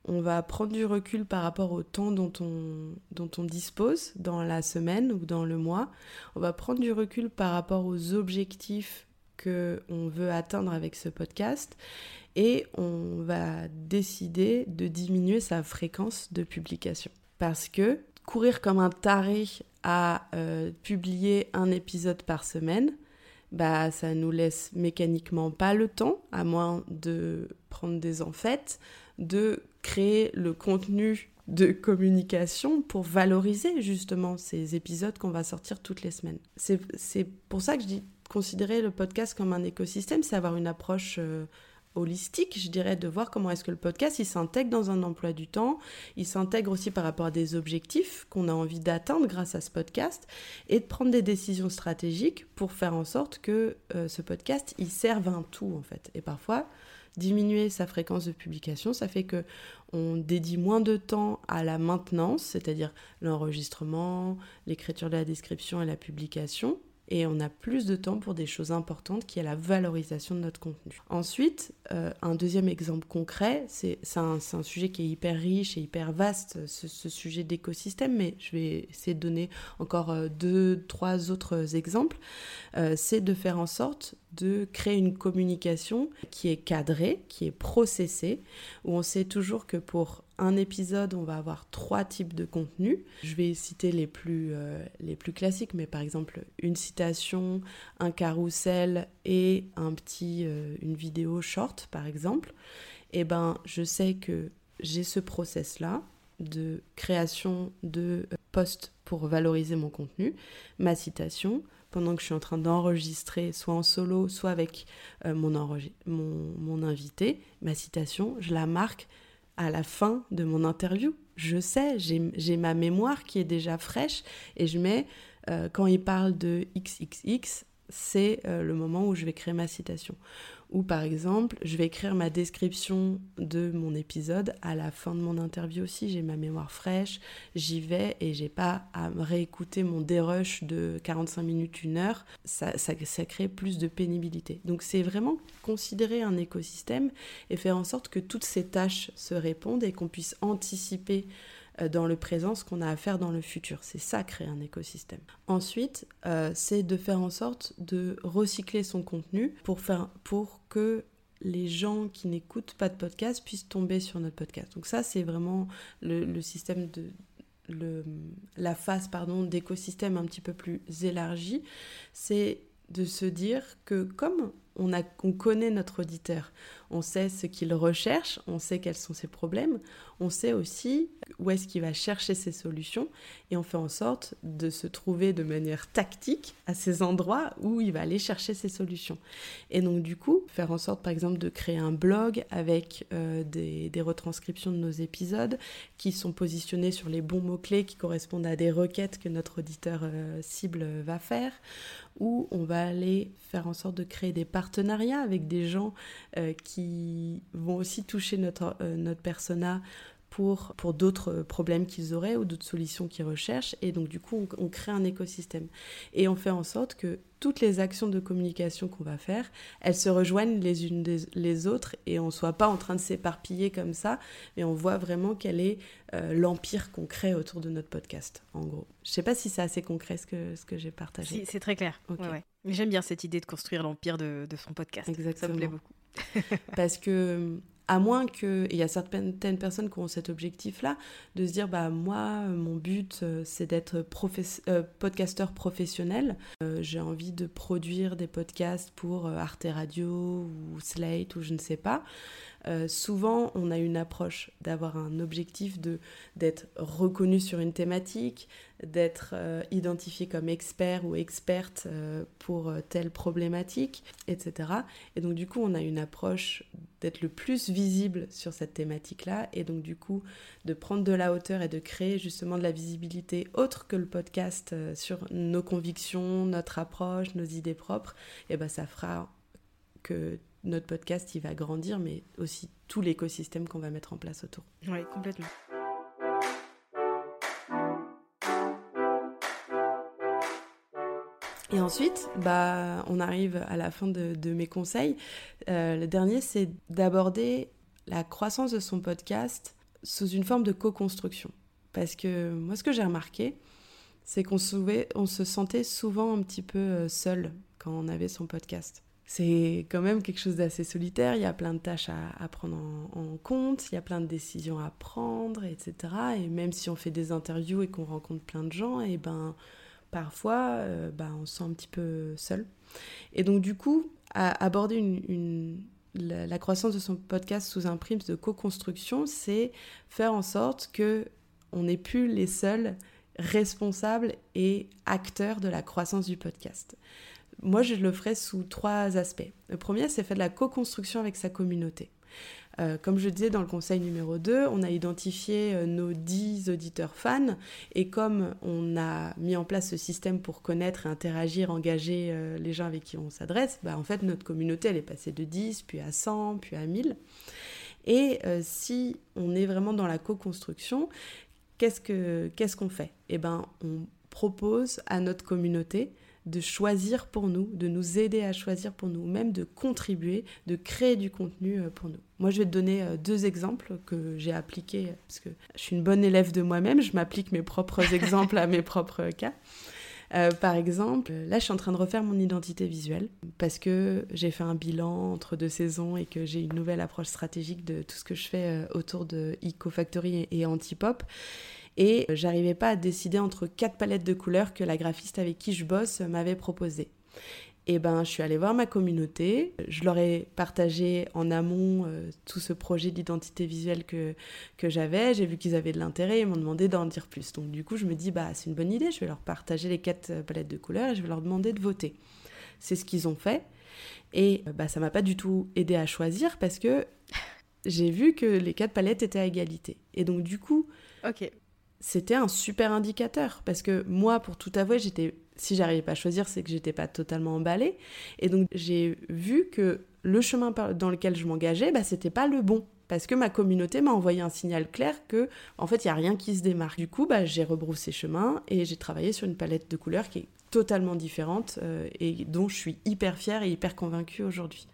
on va prendre du recul par rapport au temps dont on, dont on dispose dans la semaine ou dans le mois. On va prendre du recul par rapport aux objectifs que on veut atteindre avec ce podcast et on va décider de diminuer sa fréquence de publication. Parce que courir comme un taré à euh, publier un épisode par semaine, bah ça nous laisse mécaniquement pas le temps, à moins de prendre des enfêtes, de créer le contenu de communication pour valoriser justement ces épisodes qu'on va sortir toutes les semaines. C'est pour ça que je dis considérer le podcast comme un écosystème, c'est avoir une approche euh, holistique, je dirais, de voir comment est-ce que le podcast, il s'intègre dans un emploi du temps, il s'intègre aussi par rapport à des objectifs qu'on a envie d'atteindre grâce à ce podcast, et de prendre des décisions stratégiques pour faire en sorte que euh, ce podcast, il serve un tout, en fait. Et parfois, diminuer sa fréquence de publication, ça fait que on dédie moins de temps à la maintenance, c'est-à-dire l'enregistrement, l'écriture de la description et la publication, et on a plus de temps pour des choses importantes qui est la valorisation de notre contenu. Ensuite, euh, un deuxième exemple concret, c'est un, sujet qui est hyper riche et hyper vaste, ce, ce sujet d'écosystème, mais je vais essayer de donner encore euh, deux, trois autres exemples. Euh, c'est de faire en sorte de créer une communication qui est cadrée, qui est processée, où on sait toujours que pour un épisode, on va avoir trois types de contenus. Je vais citer les plus, euh, les plus classiques, mais par exemple une citation, un carrousel et un petit, euh, une vidéo short, par exemple. Et eh ben, je sais que j'ai ce process-là de création de posts pour valoriser mon contenu, ma citation, pendant que je suis en train d'enregistrer, soit en solo, soit avec mon, mon, mon invité, ma citation, je la marque à la fin de mon interview. Je sais, j'ai ma mémoire qui est déjà fraîche et je mets, euh, quand il parle de XXX, c'est euh, le moment où je vais créer ma citation. Ou par exemple, je vais écrire ma description de mon épisode à la fin de mon interview aussi. J'ai ma mémoire fraîche, j'y vais et j'ai pas à réécouter mon dérush de 45 minutes, une heure. Ça, ça, ça crée plus de pénibilité. Donc c'est vraiment considérer un écosystème et faire en sorte que toutes ces tâches se répondent et qu'on puisse anticiper dans le présent ce qu'on a à faire dans le futur. C'est ça, créer un écosystème. Ensuite, euh, c'est de faire en sorte de recycler son contenu pour, faire, pour que les gens qui n'écoutent pas de podcast puissent tomber sur notre podcast. Donc ça, c'est vraiment le, système de... La phase pardon d'écosystème un petit peu plus élargie, c'est de se dire que comme on, a, on connaît notre auditeur, on sait ce qu'il recherche, on sait quels sont ses problèmes, on sait aussi où est-ce qu'il va chercher ses solutions et on fait en sorte de se trouver de manière tactique à ces endroits où il va aller chercher ses solutions. Et donc du coup, faire en sorte par exemple de créer un blog avec euh, des, retranscriptions de nos épisodes qui sont positionnés sur les bons mots-clés qui correspondent à des requêtes que notre auditeur euh, cible va faire, ou on va aller faire en sorte de créer des partenariats avec des gens euh, qui vont aussi toucher notre, notre persona pour, pour d'autres problèmes qu'ils auraient ou d'autres solutions qu'ils recherchent. Et donc, du coup, on, crée un écosystème. Et on fait en sorte que toutes les actions de communication qu'on va faire, elles se rejoignent les unes des, les autres et on ne soit pas en train de s'éparpiller comme ça, mais on voit vraiment quel est euh, l'empire qu'on crée autour de notre podcast, en gros. Je ne sais pas si c'est assez concret ce que, ce que j'ai partagé. Si, c'est très clair. J'aime bien cette idée de construire l'empire de, de, son podcast. Exactement. Ça me plaît beaucoup. Parce que à moins que, il y a certaines personnes qui ont cet objectif-là, de se dire, bah moi, mon but, euh, c'est d'être euh, podcasteur professionnel. Euh, j'ai envie de produire des podcasts pour Arte Radio ou Slate ou je ne sais pas. Souvent, on a une approche d'avoir un objectif de d'être reconnu sur une thématique, d'être euh, identifié comme expert ou experte euh, pour euh, telle problématique, etc. Et donc du coup, on a une approche d'être le plus visible sur cette thématique-là, et donc du coup, de prendre de la hauteur et de créer justement de la visibilité autre que le podcast sur nos convictions, notre approche, nos idées propres, et ben ça fera que notre podcast il va grandir, mais aussi tout l'écosystème qu'on va mettre en place autour. Oui, complètement. Et ensuite, bah, on arrive à la fin de, mes conseils. Euh, le dernier, c'est d'aborder la croissance de son podcast sous une forme de co-construction. Parce que moi, ce que j'ai remarqué, c'est qu'on on se sentait souvent un petit peu euh, seul quand on avait son podcast. C'est quand même quelque chose d'assez solitaire, il y a plein de tâches à, prendre en, compte, il y a plein de décisions à prendre, etc. Et même si on fait des interviews et qu'on rencontre plein de gens, et ben parfois, bah, on se sent un petit peu seul. Et donc, du coup, aborder la, croissance de son podcast sous un prisme de co-construction, c'est faire en sorte que on n'est plus les seuls responsables et acteurs de la croissance du podcast. Moi, je le ferai sous trois aspects. Le premier, c'est faire de la co-construction avec sa communauté. Euh, comme je disais dans le conseil numéro 2, on a identifié euh, nos 10 auditeurs fans et comme on a mis en place ce système pour connaître, interagir, engager euh, les gens avec qui on s'adresse, bah, en fait notre communauté elle est passée de 10 puis à 100 puis à 1000. Et si on est vraiment dans la co-construction, qu'est-ce qu'on fait? Eh ben, on propose à notre communauté de choisir pour nous, de nous aider à choisir pour nous, même de contribuer, de créer du contenu euh, pour nous. Moi, je vais te donner euh, deux exemples que j'ai appliqués, parce que je suis une bonne élève de moi-même, je m'applique mes propres exemples à mes propres cas. Euh, par exemple, là, je suis en train de refaire mon identité visuelle parce que j'ai fait un bilan entre deux saisons et que j'ai une nouvelle approche stratégique de tout ce que je fais autour de EcoFactory et Antipop et j'arrivais pas à décider entre quatre palettes de couleurs que la graphiste avec qui je bosse m'avait proposées. Et ben, je suis allée voir ma communauté, je leur ai partagé en amont euh, tout ce projet d'identité visuelle que, que j'avais, j'ai vu qu'ils avaient de l'intérêt, ils m'ont demandé d'en dire plus. Donc du coup, je me dis, bah, c'est une bonne idée, je vais leur partager les quatre euh, palettes de couleurs et je vais leur demander de voter. C'est ce qu'ils ont fait. Et euh, bah, ça m'a pas du tout aidé à choisir parce que j'ai vu que les quatre palettes étaient à égalité. Et donc du coup, ok c'était un super indicateur parce que moi, pour tout avouer, j'étais, si j'arrivais pas à choisir, c'est que j'étais pas totalement emballée. Et donc j'ai vu que le chemin dans lequel je m'engageais, bah, c'était pas le bon. Parce que ma communauté m'a envoyé un signal clair que, en fait, il y a rien qui se démarque. Du coup, bah, j'ai rebroussé chemin et j'ai travaillé sur une palette de couleurs qui est totalement différente euh, et dont je suis hyper fière et hyper convaincue aujourd'hui.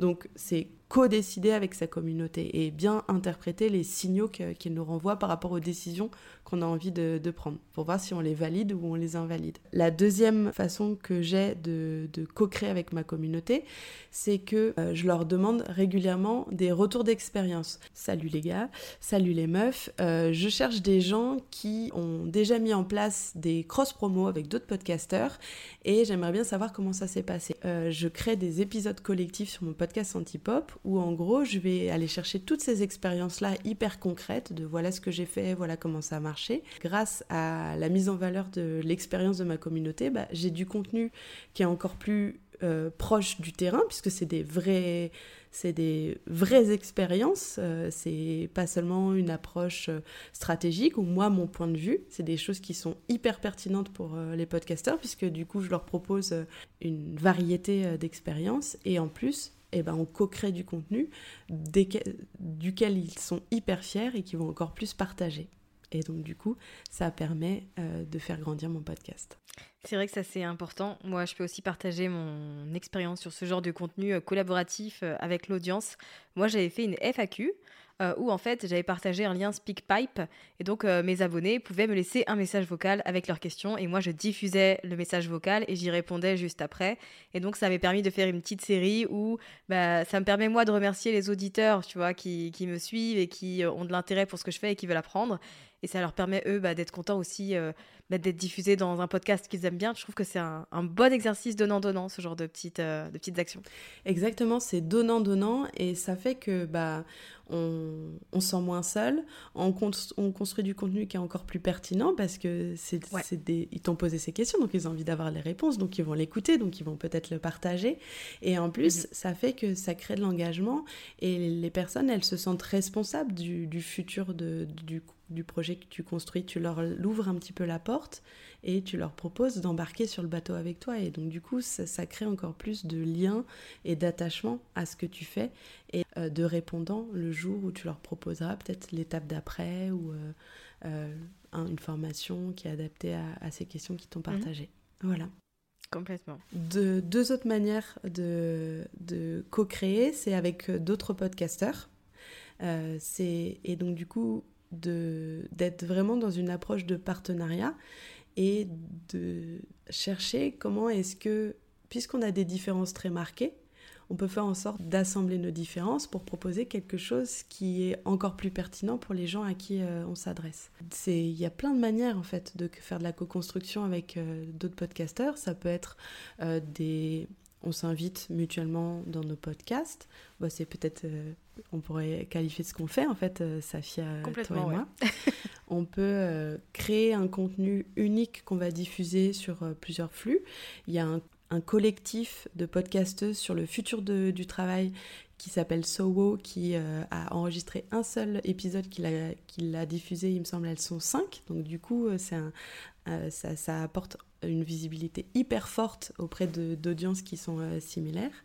Donc, c'est co-décider avec sa communauté et bien interpréter les signaux qu'il nous renvoie par rapport aux décisions qu'on a envie de, prendre pour voir si on les valide ou on les invalide. La deuxième façon que j'ai de, co-créer avec ma communauté, c'est que euh, je leur demande régulièrement des retours d'expérience. Salut les gars, salut les meufs, euh, je cherche des gens qui ont déjà mis en place des cross-promos avec d'autres podcasteurs et j'aimerais bien savoir comment ça s'est passé. Euh, je crée des épisodes collectifs sur mon podcast Antipop où en gros je vais aller chercher toutes ces expériences-là hyper concrètes de voilà ce que j'ai fait, voilà comment ça marche Grâce à la mise en valeur de l'expérience de ma communauté, bah, j'ai du contenu qui est encore plus euh, proche du terrain, puisque c'est des vrais c'est des vraies expériences, euh, c'est pas seulement une approche euh, stratégique ou moi mon point de vue, c'est des choses qui sont hyper pertinentes pour les podcasteurs puisque du coup je leur propose une variété d'expériences. Et en plus eh ben, on co-crée du contenu duquel ils sont hyper fiers et qui vont encore plus partager. Et donc, du coup, ça permet euh, de faire grandir mon podcast. C'est vrai que ça, c'est important. Moi, je peux aussi partager mon expérience sur ce genre de contenu euh, collaboratif euh, avec l'audience. Moi, j'avais fait une FAQ euh, où en fait j'avais partagé un lien SpeakPipe. Et donc euh, mes abonnés pouvaient me laisser un message vocal avec leurs questions. Et moi je diffusais le message vocal et j'y répondais juste après. Et donc ça m'a permis de faire une petite série où bah, ça me permet moi de remercier les auditeurs tu vois qui, qui me suivent et qui euh, ont de l'intérêt pour ce que je fais et qui veulent apprendre et ça leur permet eux bah, d'être contents aussi bah, d'être diffusés dans un podcast qu'ils aiment bien. Je trouve que c'est un, bon exercice donnant donnant ce genre de petites de petites actions. Exactement c'est donnant donnant et ça fait que bah on, sent moins seul, on, construit du contenu qui est encore plus pertinent parce que c'est, des, ils t'ont posé ces questions, donc ils ont envie d'avoir les réponses, donc ils vont l'écouter, donc ils vont peut-être le partager. Et en plus, mhm. ça fait que ça crée de l'engagement et les personnes, elles se sentent responsables du, futur de, du, du projet que tu construis. Tu leur ouvres un petit peu la porte et tu leur proposes d'embarquer sur le bateau avec toi. Et donc du coup, ça, crée encore plus de liens et d'attachement à ce que tu fais et euh, de répondants le jour où tu leur proposeras peut-être l'étape d'après ou euh, euh, une formation qui est adaptée à, ces questions qui t'ont mhm. partagées. Voilà. Complètement. De, deux autres manières de, de co-créer, c'est avec d'autres podcasteurs. c'est et donc du coup d'être vraiment dans une approche de partenariat et de chercher comment est-ce que, puisqu'on a des différences très marquées, on peut faire en sorte d'assembler nos différences pour proposer quelque chose qui est encore plus pertinent pour les gens à qui euh, on s'adresse. Il y a plein de manières en fait de faire de la co-construction avec euh, d'autres podcasteurs. Ça peut être euh, des... On s'invite mutuellement dans nos podcasts. Bah, c'est peut-être on pourrait qualifier ce qu'on fait en fait, Safia, toi et moi. on peut euh, créer un contenu unique qu'on va diffuser sur euh, plusieurs flux. Il y a un, collectif de podcasteuses sur le futur du travail qui s'appelle Sowo, qui euh, a enregistré un seul épisode qu'il a, diffusé, il me semble, elles sont cinq. Donc du coup, ça, ça, apporte une visibilité hyper forte auprès d'audiences qui sont similaires.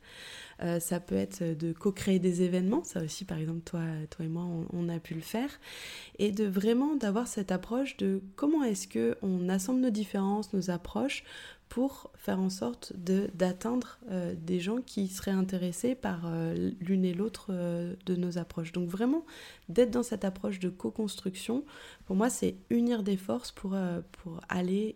Euh, ça peut être de co-créer des événements, ça aussi par exemple toi, toi et moi on, a pu le faire, et de vraiment d'avoir cette approche de comment est-ce que on assemble nos différences, nos approches pour faire en sorte d'atteindre euh, des gens qui seraient intéressés par euh, l'une et l'autre euh, de nos approches. Donc vraiment, d'être dans cette approche de co-construction, pour moi, c'est unir des forces pour, aller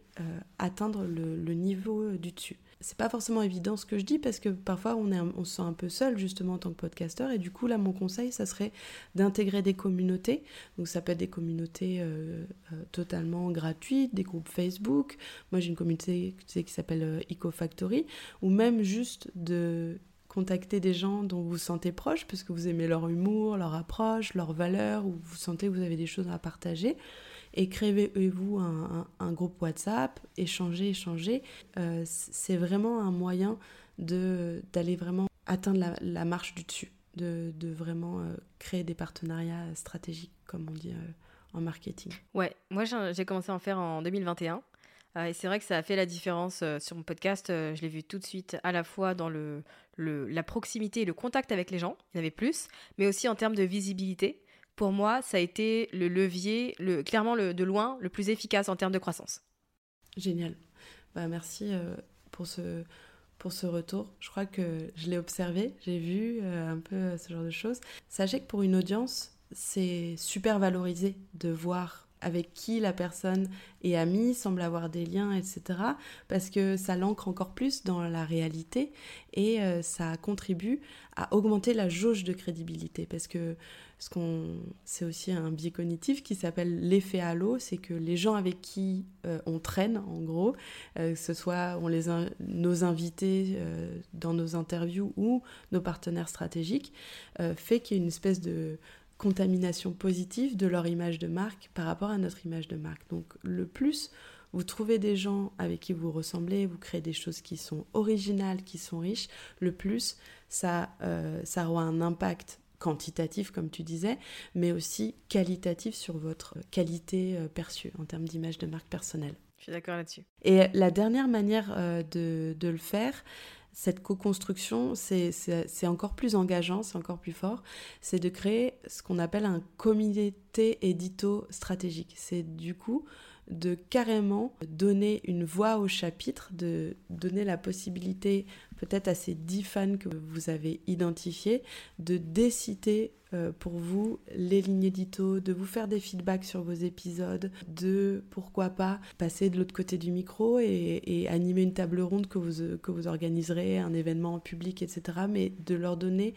atteindre le, le niveau du dessus c'est pas forcément évident ce que je dis parce que parfois on, est on se sent un peu seul justement en tant que podcasteur et du coup là mon conseil ça serait d'intégrer des communautés. Donc ça peut être des communautés euh, euh, totalement gratuites des groupes Facebook. Moi j'ai une communauté qui s'appelle euh, EcoFactory ou même juste de contacter des gens dont vous vous sentez proche parce que vous aimez leur humour leur approche leurs valeurs ou vous sentez que vous avez des choses à partager écrivez-vous un, un, groupe WhatsApp, échangez, échangez. Euh, c'est vraiment un moyen d'aller vraiment atteindre la, marche du dessus, de, de vraiment euh, créer des partenariats stratégiques, comme on dit euh, en marketing. Ouais, moi j'ai commencé à en faire en 2021. et c'est vrai que ça a fait la différence sur mon podcast. je l'ai vu tout de suite, à la fois dans le, le, la proximité et le contact avec les gens, il y en avait plus, mais aussi en termes de visibilité pour moi, ça a été le levier, le, clairement de loin, le plus efficace en termes de croissance. Génial. Bah, merci euh, pour, ce, pour ce retour. Je crois que je l'ai observé, j'ai vu euh, un peu euh, ce genre de choses. Sachez que pour une audience, c'est super valorisé de voir avec qui la personne est amie, semble avoir des liens, etc. Parce que ça l'ancre encore plus dans la réalité et euh, ça contribue à augmenter la jauge de crédibilité. Parce que ce qu'on, c'est aussi un biais cognitif qui s'appelle l'effet halo, c'est que les gens avec qui euh, on traîne, en gros, euh, que ce soit nos invités dans nos interviews ou nos partenaires stratégiques, fait qu'il y a une espèce de contamination positive de leur image de marque par rapport à notre image de marque. Donc le plus vous trouvez des gens avec qui vous ressemblez, vous créez des choses qui sont originales, qui sont riches, le plus ça, euh, ça aura un impact quantitatif, comme tu disais, mais aussi qualitatif sur votre qualité euh, perçue en termes d'image de marque personnelle. Je suis d'accord là-dessus. Et la dernière manière euh, de, de, le faire, cette co-construction, c'est encore plus engageant, c'est encore plus fort, c'est de créer ce qu'on appelle un comité édito stratégique. C'est du coup de carrément donner une voix au chapitre, de donner la possibilité peut-être à ces dix fans que vous avez identifiés de décider euh, pour vous les lignes édito, de vous faire des feedbacks sur vos épisodes, de pourquoi pas passer de l'autre côté du micro et, animer une table ronde que vous, que vous organiserez, un événement en public, etc. Mais de leur donner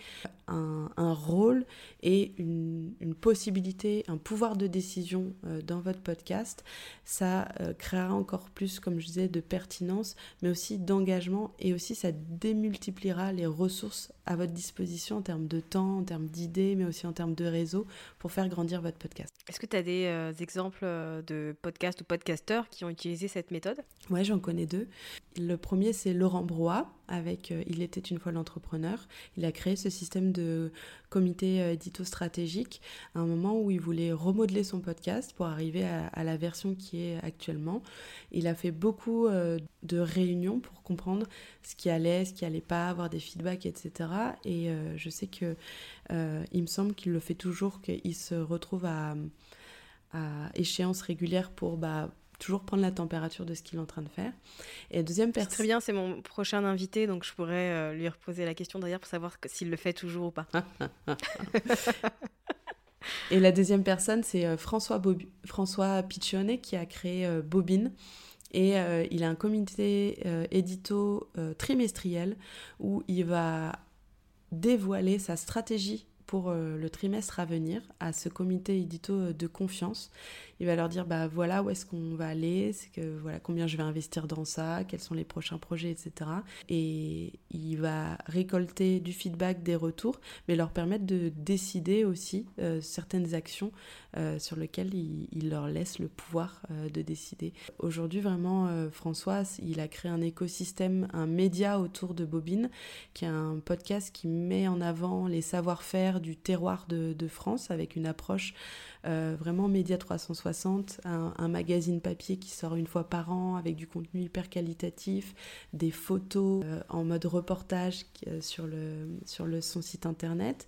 un, rôle et une, possibilité, un pouvoir de décision euh, dans votre podcast, ça euh, créera encore plus, comme je disais, de pertinence, mais aussi d'engagement et aussi ça démultipliera les ressources à votre disposition en termes de temps, en termes d'idées, mais aussi en termes de réseau pour faire grandir votre podcast. Est-ce que tu as des euh, exemples euh, de podcasts ou podcasteurs qui ont utilisé cette méthode? Ouais, j'en connais deux. Le premier, c'est Laurent Brois avec euh, Il était une fois l'entrepreneur. Il a créé ce système de comité édito stratégique à un moment où il voulait remodeler son podcast pour arriver à, la version qui est actuellement. Il a fait beaucoup de réunions pour comprendre ce qui allait, ce qui allait pas, avoir des feedbacks, etc. Et je sais que il me semble qu'il le fait toujours, qu'il se retrouve à à échéance régulière pour bah, toujours prendre la température de ce qu'il est en train de faire. Et deuxième personne. Très bien, c'est mon prochain invité, donc je pourrais euh, lui reposer la question d'ailleurs pour savoir s'il le fait toujours ou pas. Et la deuxième personne, c'est euh, François, François Piccione qui a créé euh, Bobine. Et il a un comité édito trimestriel où il va dévoiler sa stratégie pour euh, le trimestre à venir à ce comité édito euh, de confiance. Il va leur dire bah voilà où est-ce qu'on va aller, c'est que voilà combien je vais investir dans ça, quels sont les prochains projets, etc. Et il va récolter du feedback, des retours, mais leur permettre de décider aussi euh, certaines actions sur lesquelles il, leur laisse le pouvoir de décider. Aujourd'hui vraiment François, il a créé un écosystème, un média autour de Bobine, qui est un podcast qui met en avant les savoir-faire du terroir de, France avec une approche euh, vraiment média 360, un, magazine papier qui sort une fois par an avec du contenu hyper qualitatif, des photos euh, en mode reportage euh, sur, le, sur son site internet.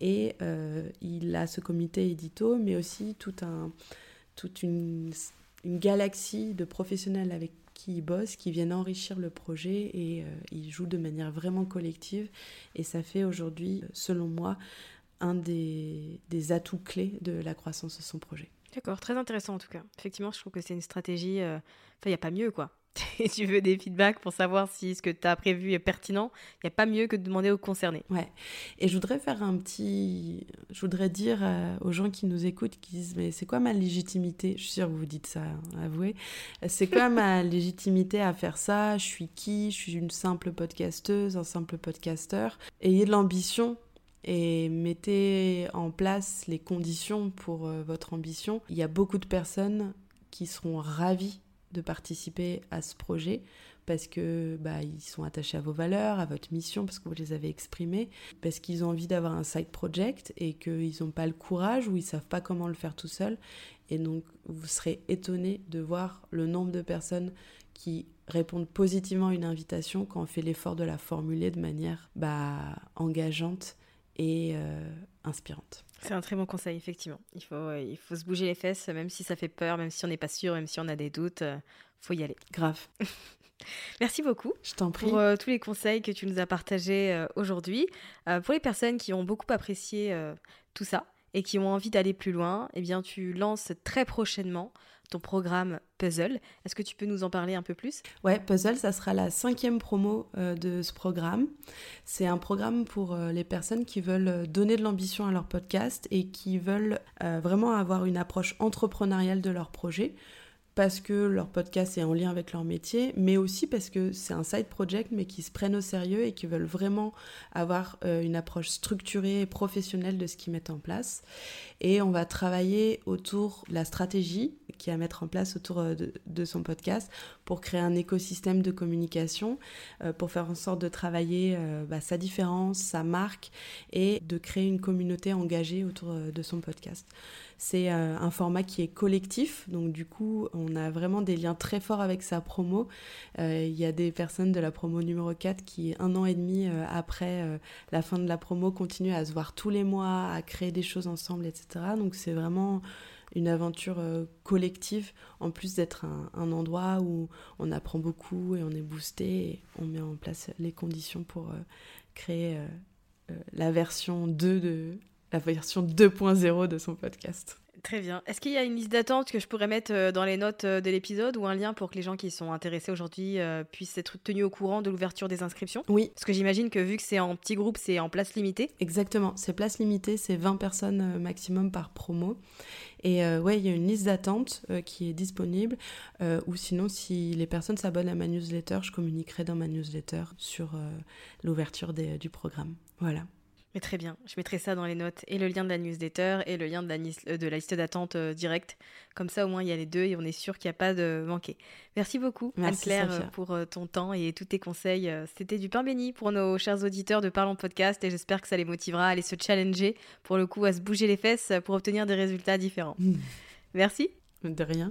Et il a ce comité édito, mais aussi tout un, toute une, une galaxie de professionnels avec qui bossent, qui viennent enrichir le projet et euh, ils jouent de manière vraiment collective. Et ça fait aujourd'hui, selon moi, un des, des atouts clés de la croissance de son projet. D'accord, très intéressant en tout cas. Effectivement, je trouve que c'est une stratégie. euh, Enfin, il n'y a pas mieux quoi. Et tu veux des feedbacks pour savoir si ce que tu as prévu est pertinent, il n'y a pas mieux que de demander aux concernés. Ouais. Et je voudrais faire un petit. Je voudrais dire euh, aux gens qui nous écoutent, qui disent Mais c'est quoi ma légitimité? Je suis sûre que vous vous dites ça, hein, avouez. C'est quoi ma légitimité à faire ça? Je suis qui? Je suis une simple podcasteuse, un simple podcasteur. Ayez de l'ambition et mettez en place les conditions pour euh, votre ambition. Il y a beaucoup de personnes qui seront ravies de participer à ce projet parce que bah, ils sont attachés à vos valeurs, à votre mission, parce que vous les avez exprimées, parce qu'ils ont envie d'avoir un side project et qu'ils n'ont pas le courage ou ils savent pas comment le faire tout seul. Et donc, vous serez étonné de voir le nombre de personnes qui répondent positivement à une invitation quand on fait l'effort de la formuler de manière bah, engageante et euh, inspirante. C'est un très bon conseil, effectivement. Il faut, euh, il faut se bouger les fesses, même si ça fait peur, même si on n'est pas sûr, même si on a des doutes, euh, faut y aller. Grave. Merci beaucoup Je t'en prie. pour euh, tous les conseils que tu nous as partagés euh, aujourd'hui. Pour les personnes qui ont beaucoup apprécié tout ça et qui ont envie d'aller plus loin, eh bien, tu lances très prochainement ton programme Puzzle. Est-ce que tu peux nous en parler un peu plus? Ouais, Puzzle, ça sera la cinquième promo euh, de ce programme. C'est un programme pour euh, les personnes qui veulent euh, donner de l'ambition à leur podcast et qui veulent vraiment avoir une approche entrepreneuriale de leur projet parce que leur podcast est en lien avec leur métier, mais aussi parce que c'est un side project, mais qui se prennent au sérieux et qui veulent vraiment avoir euh, une approche structurée et professionnelle de ce qu'ils mettent en place. Et on va travailler autour de la stratégie qui à mettre en place autour euh, de, son podcast pour créer un écosystème de communication, euh, pour faire en sorte de travailler bah, sa différence, sa marque et de créer une communauté engagée autour de son podcast. C'est euh, un format qui est collectif, donc du coup, on a vraiment des liens très forts avec sa promo. Euh, Il y a des personnes de la promo numéro 4 qui, un an et demi euh, après la fin de la promo, continuent à se voir tous les mois, à créer des choses ensemble, etc. Donc c'est vraiment une aventure collective, en plus d'être un, endroit où on apprend beaucoup et on est boosté et on met en place les conditions pour créer la version 2 de la version 2.0 de son podcast. Très bien. Est-ce qu'il y a une liste d'attente que je pourrais mettre euh, dans les notes euh, de l'épisode ou un lien pour que les gens qui sont intéressés aujourd'hui euh, puissent être tenus au courant de l'ouverture des inscriptions? Oui, Parce que j'imagine que vu que c'est en petit groupe, c'est en place limitée. Exactement, c'est place limitée, c'est 20 personnes maximum par promo. Et euh, ouais, il y a une liste d'attente euh, qui est disponible. Euh, ou sinon, si les personnes s'abonnent à ma newsletter, je communiquerai dans ma newsletter sur l'ouverture du programme. Voilà. Mais très bien, je mettrai ça dans les notes et le lien de la newsletter et le lien de la, euh, de la liste d'attente euh, directe. Comme ça, au moins, il y a les deux et on est sûr qu'il n'y a pas de manqué. Merci beaucoup, Anne-Claire, euh, pour euh, ton temps et tous tes conseils. C'était du pain béni pour nos chers auditeurs de Parlons Podcast et j'espère que ça les motivera à aller se challenger, pour le coup, à se bouger les fesses pour obtenir des résultats différents. Mm. Merci. De rien.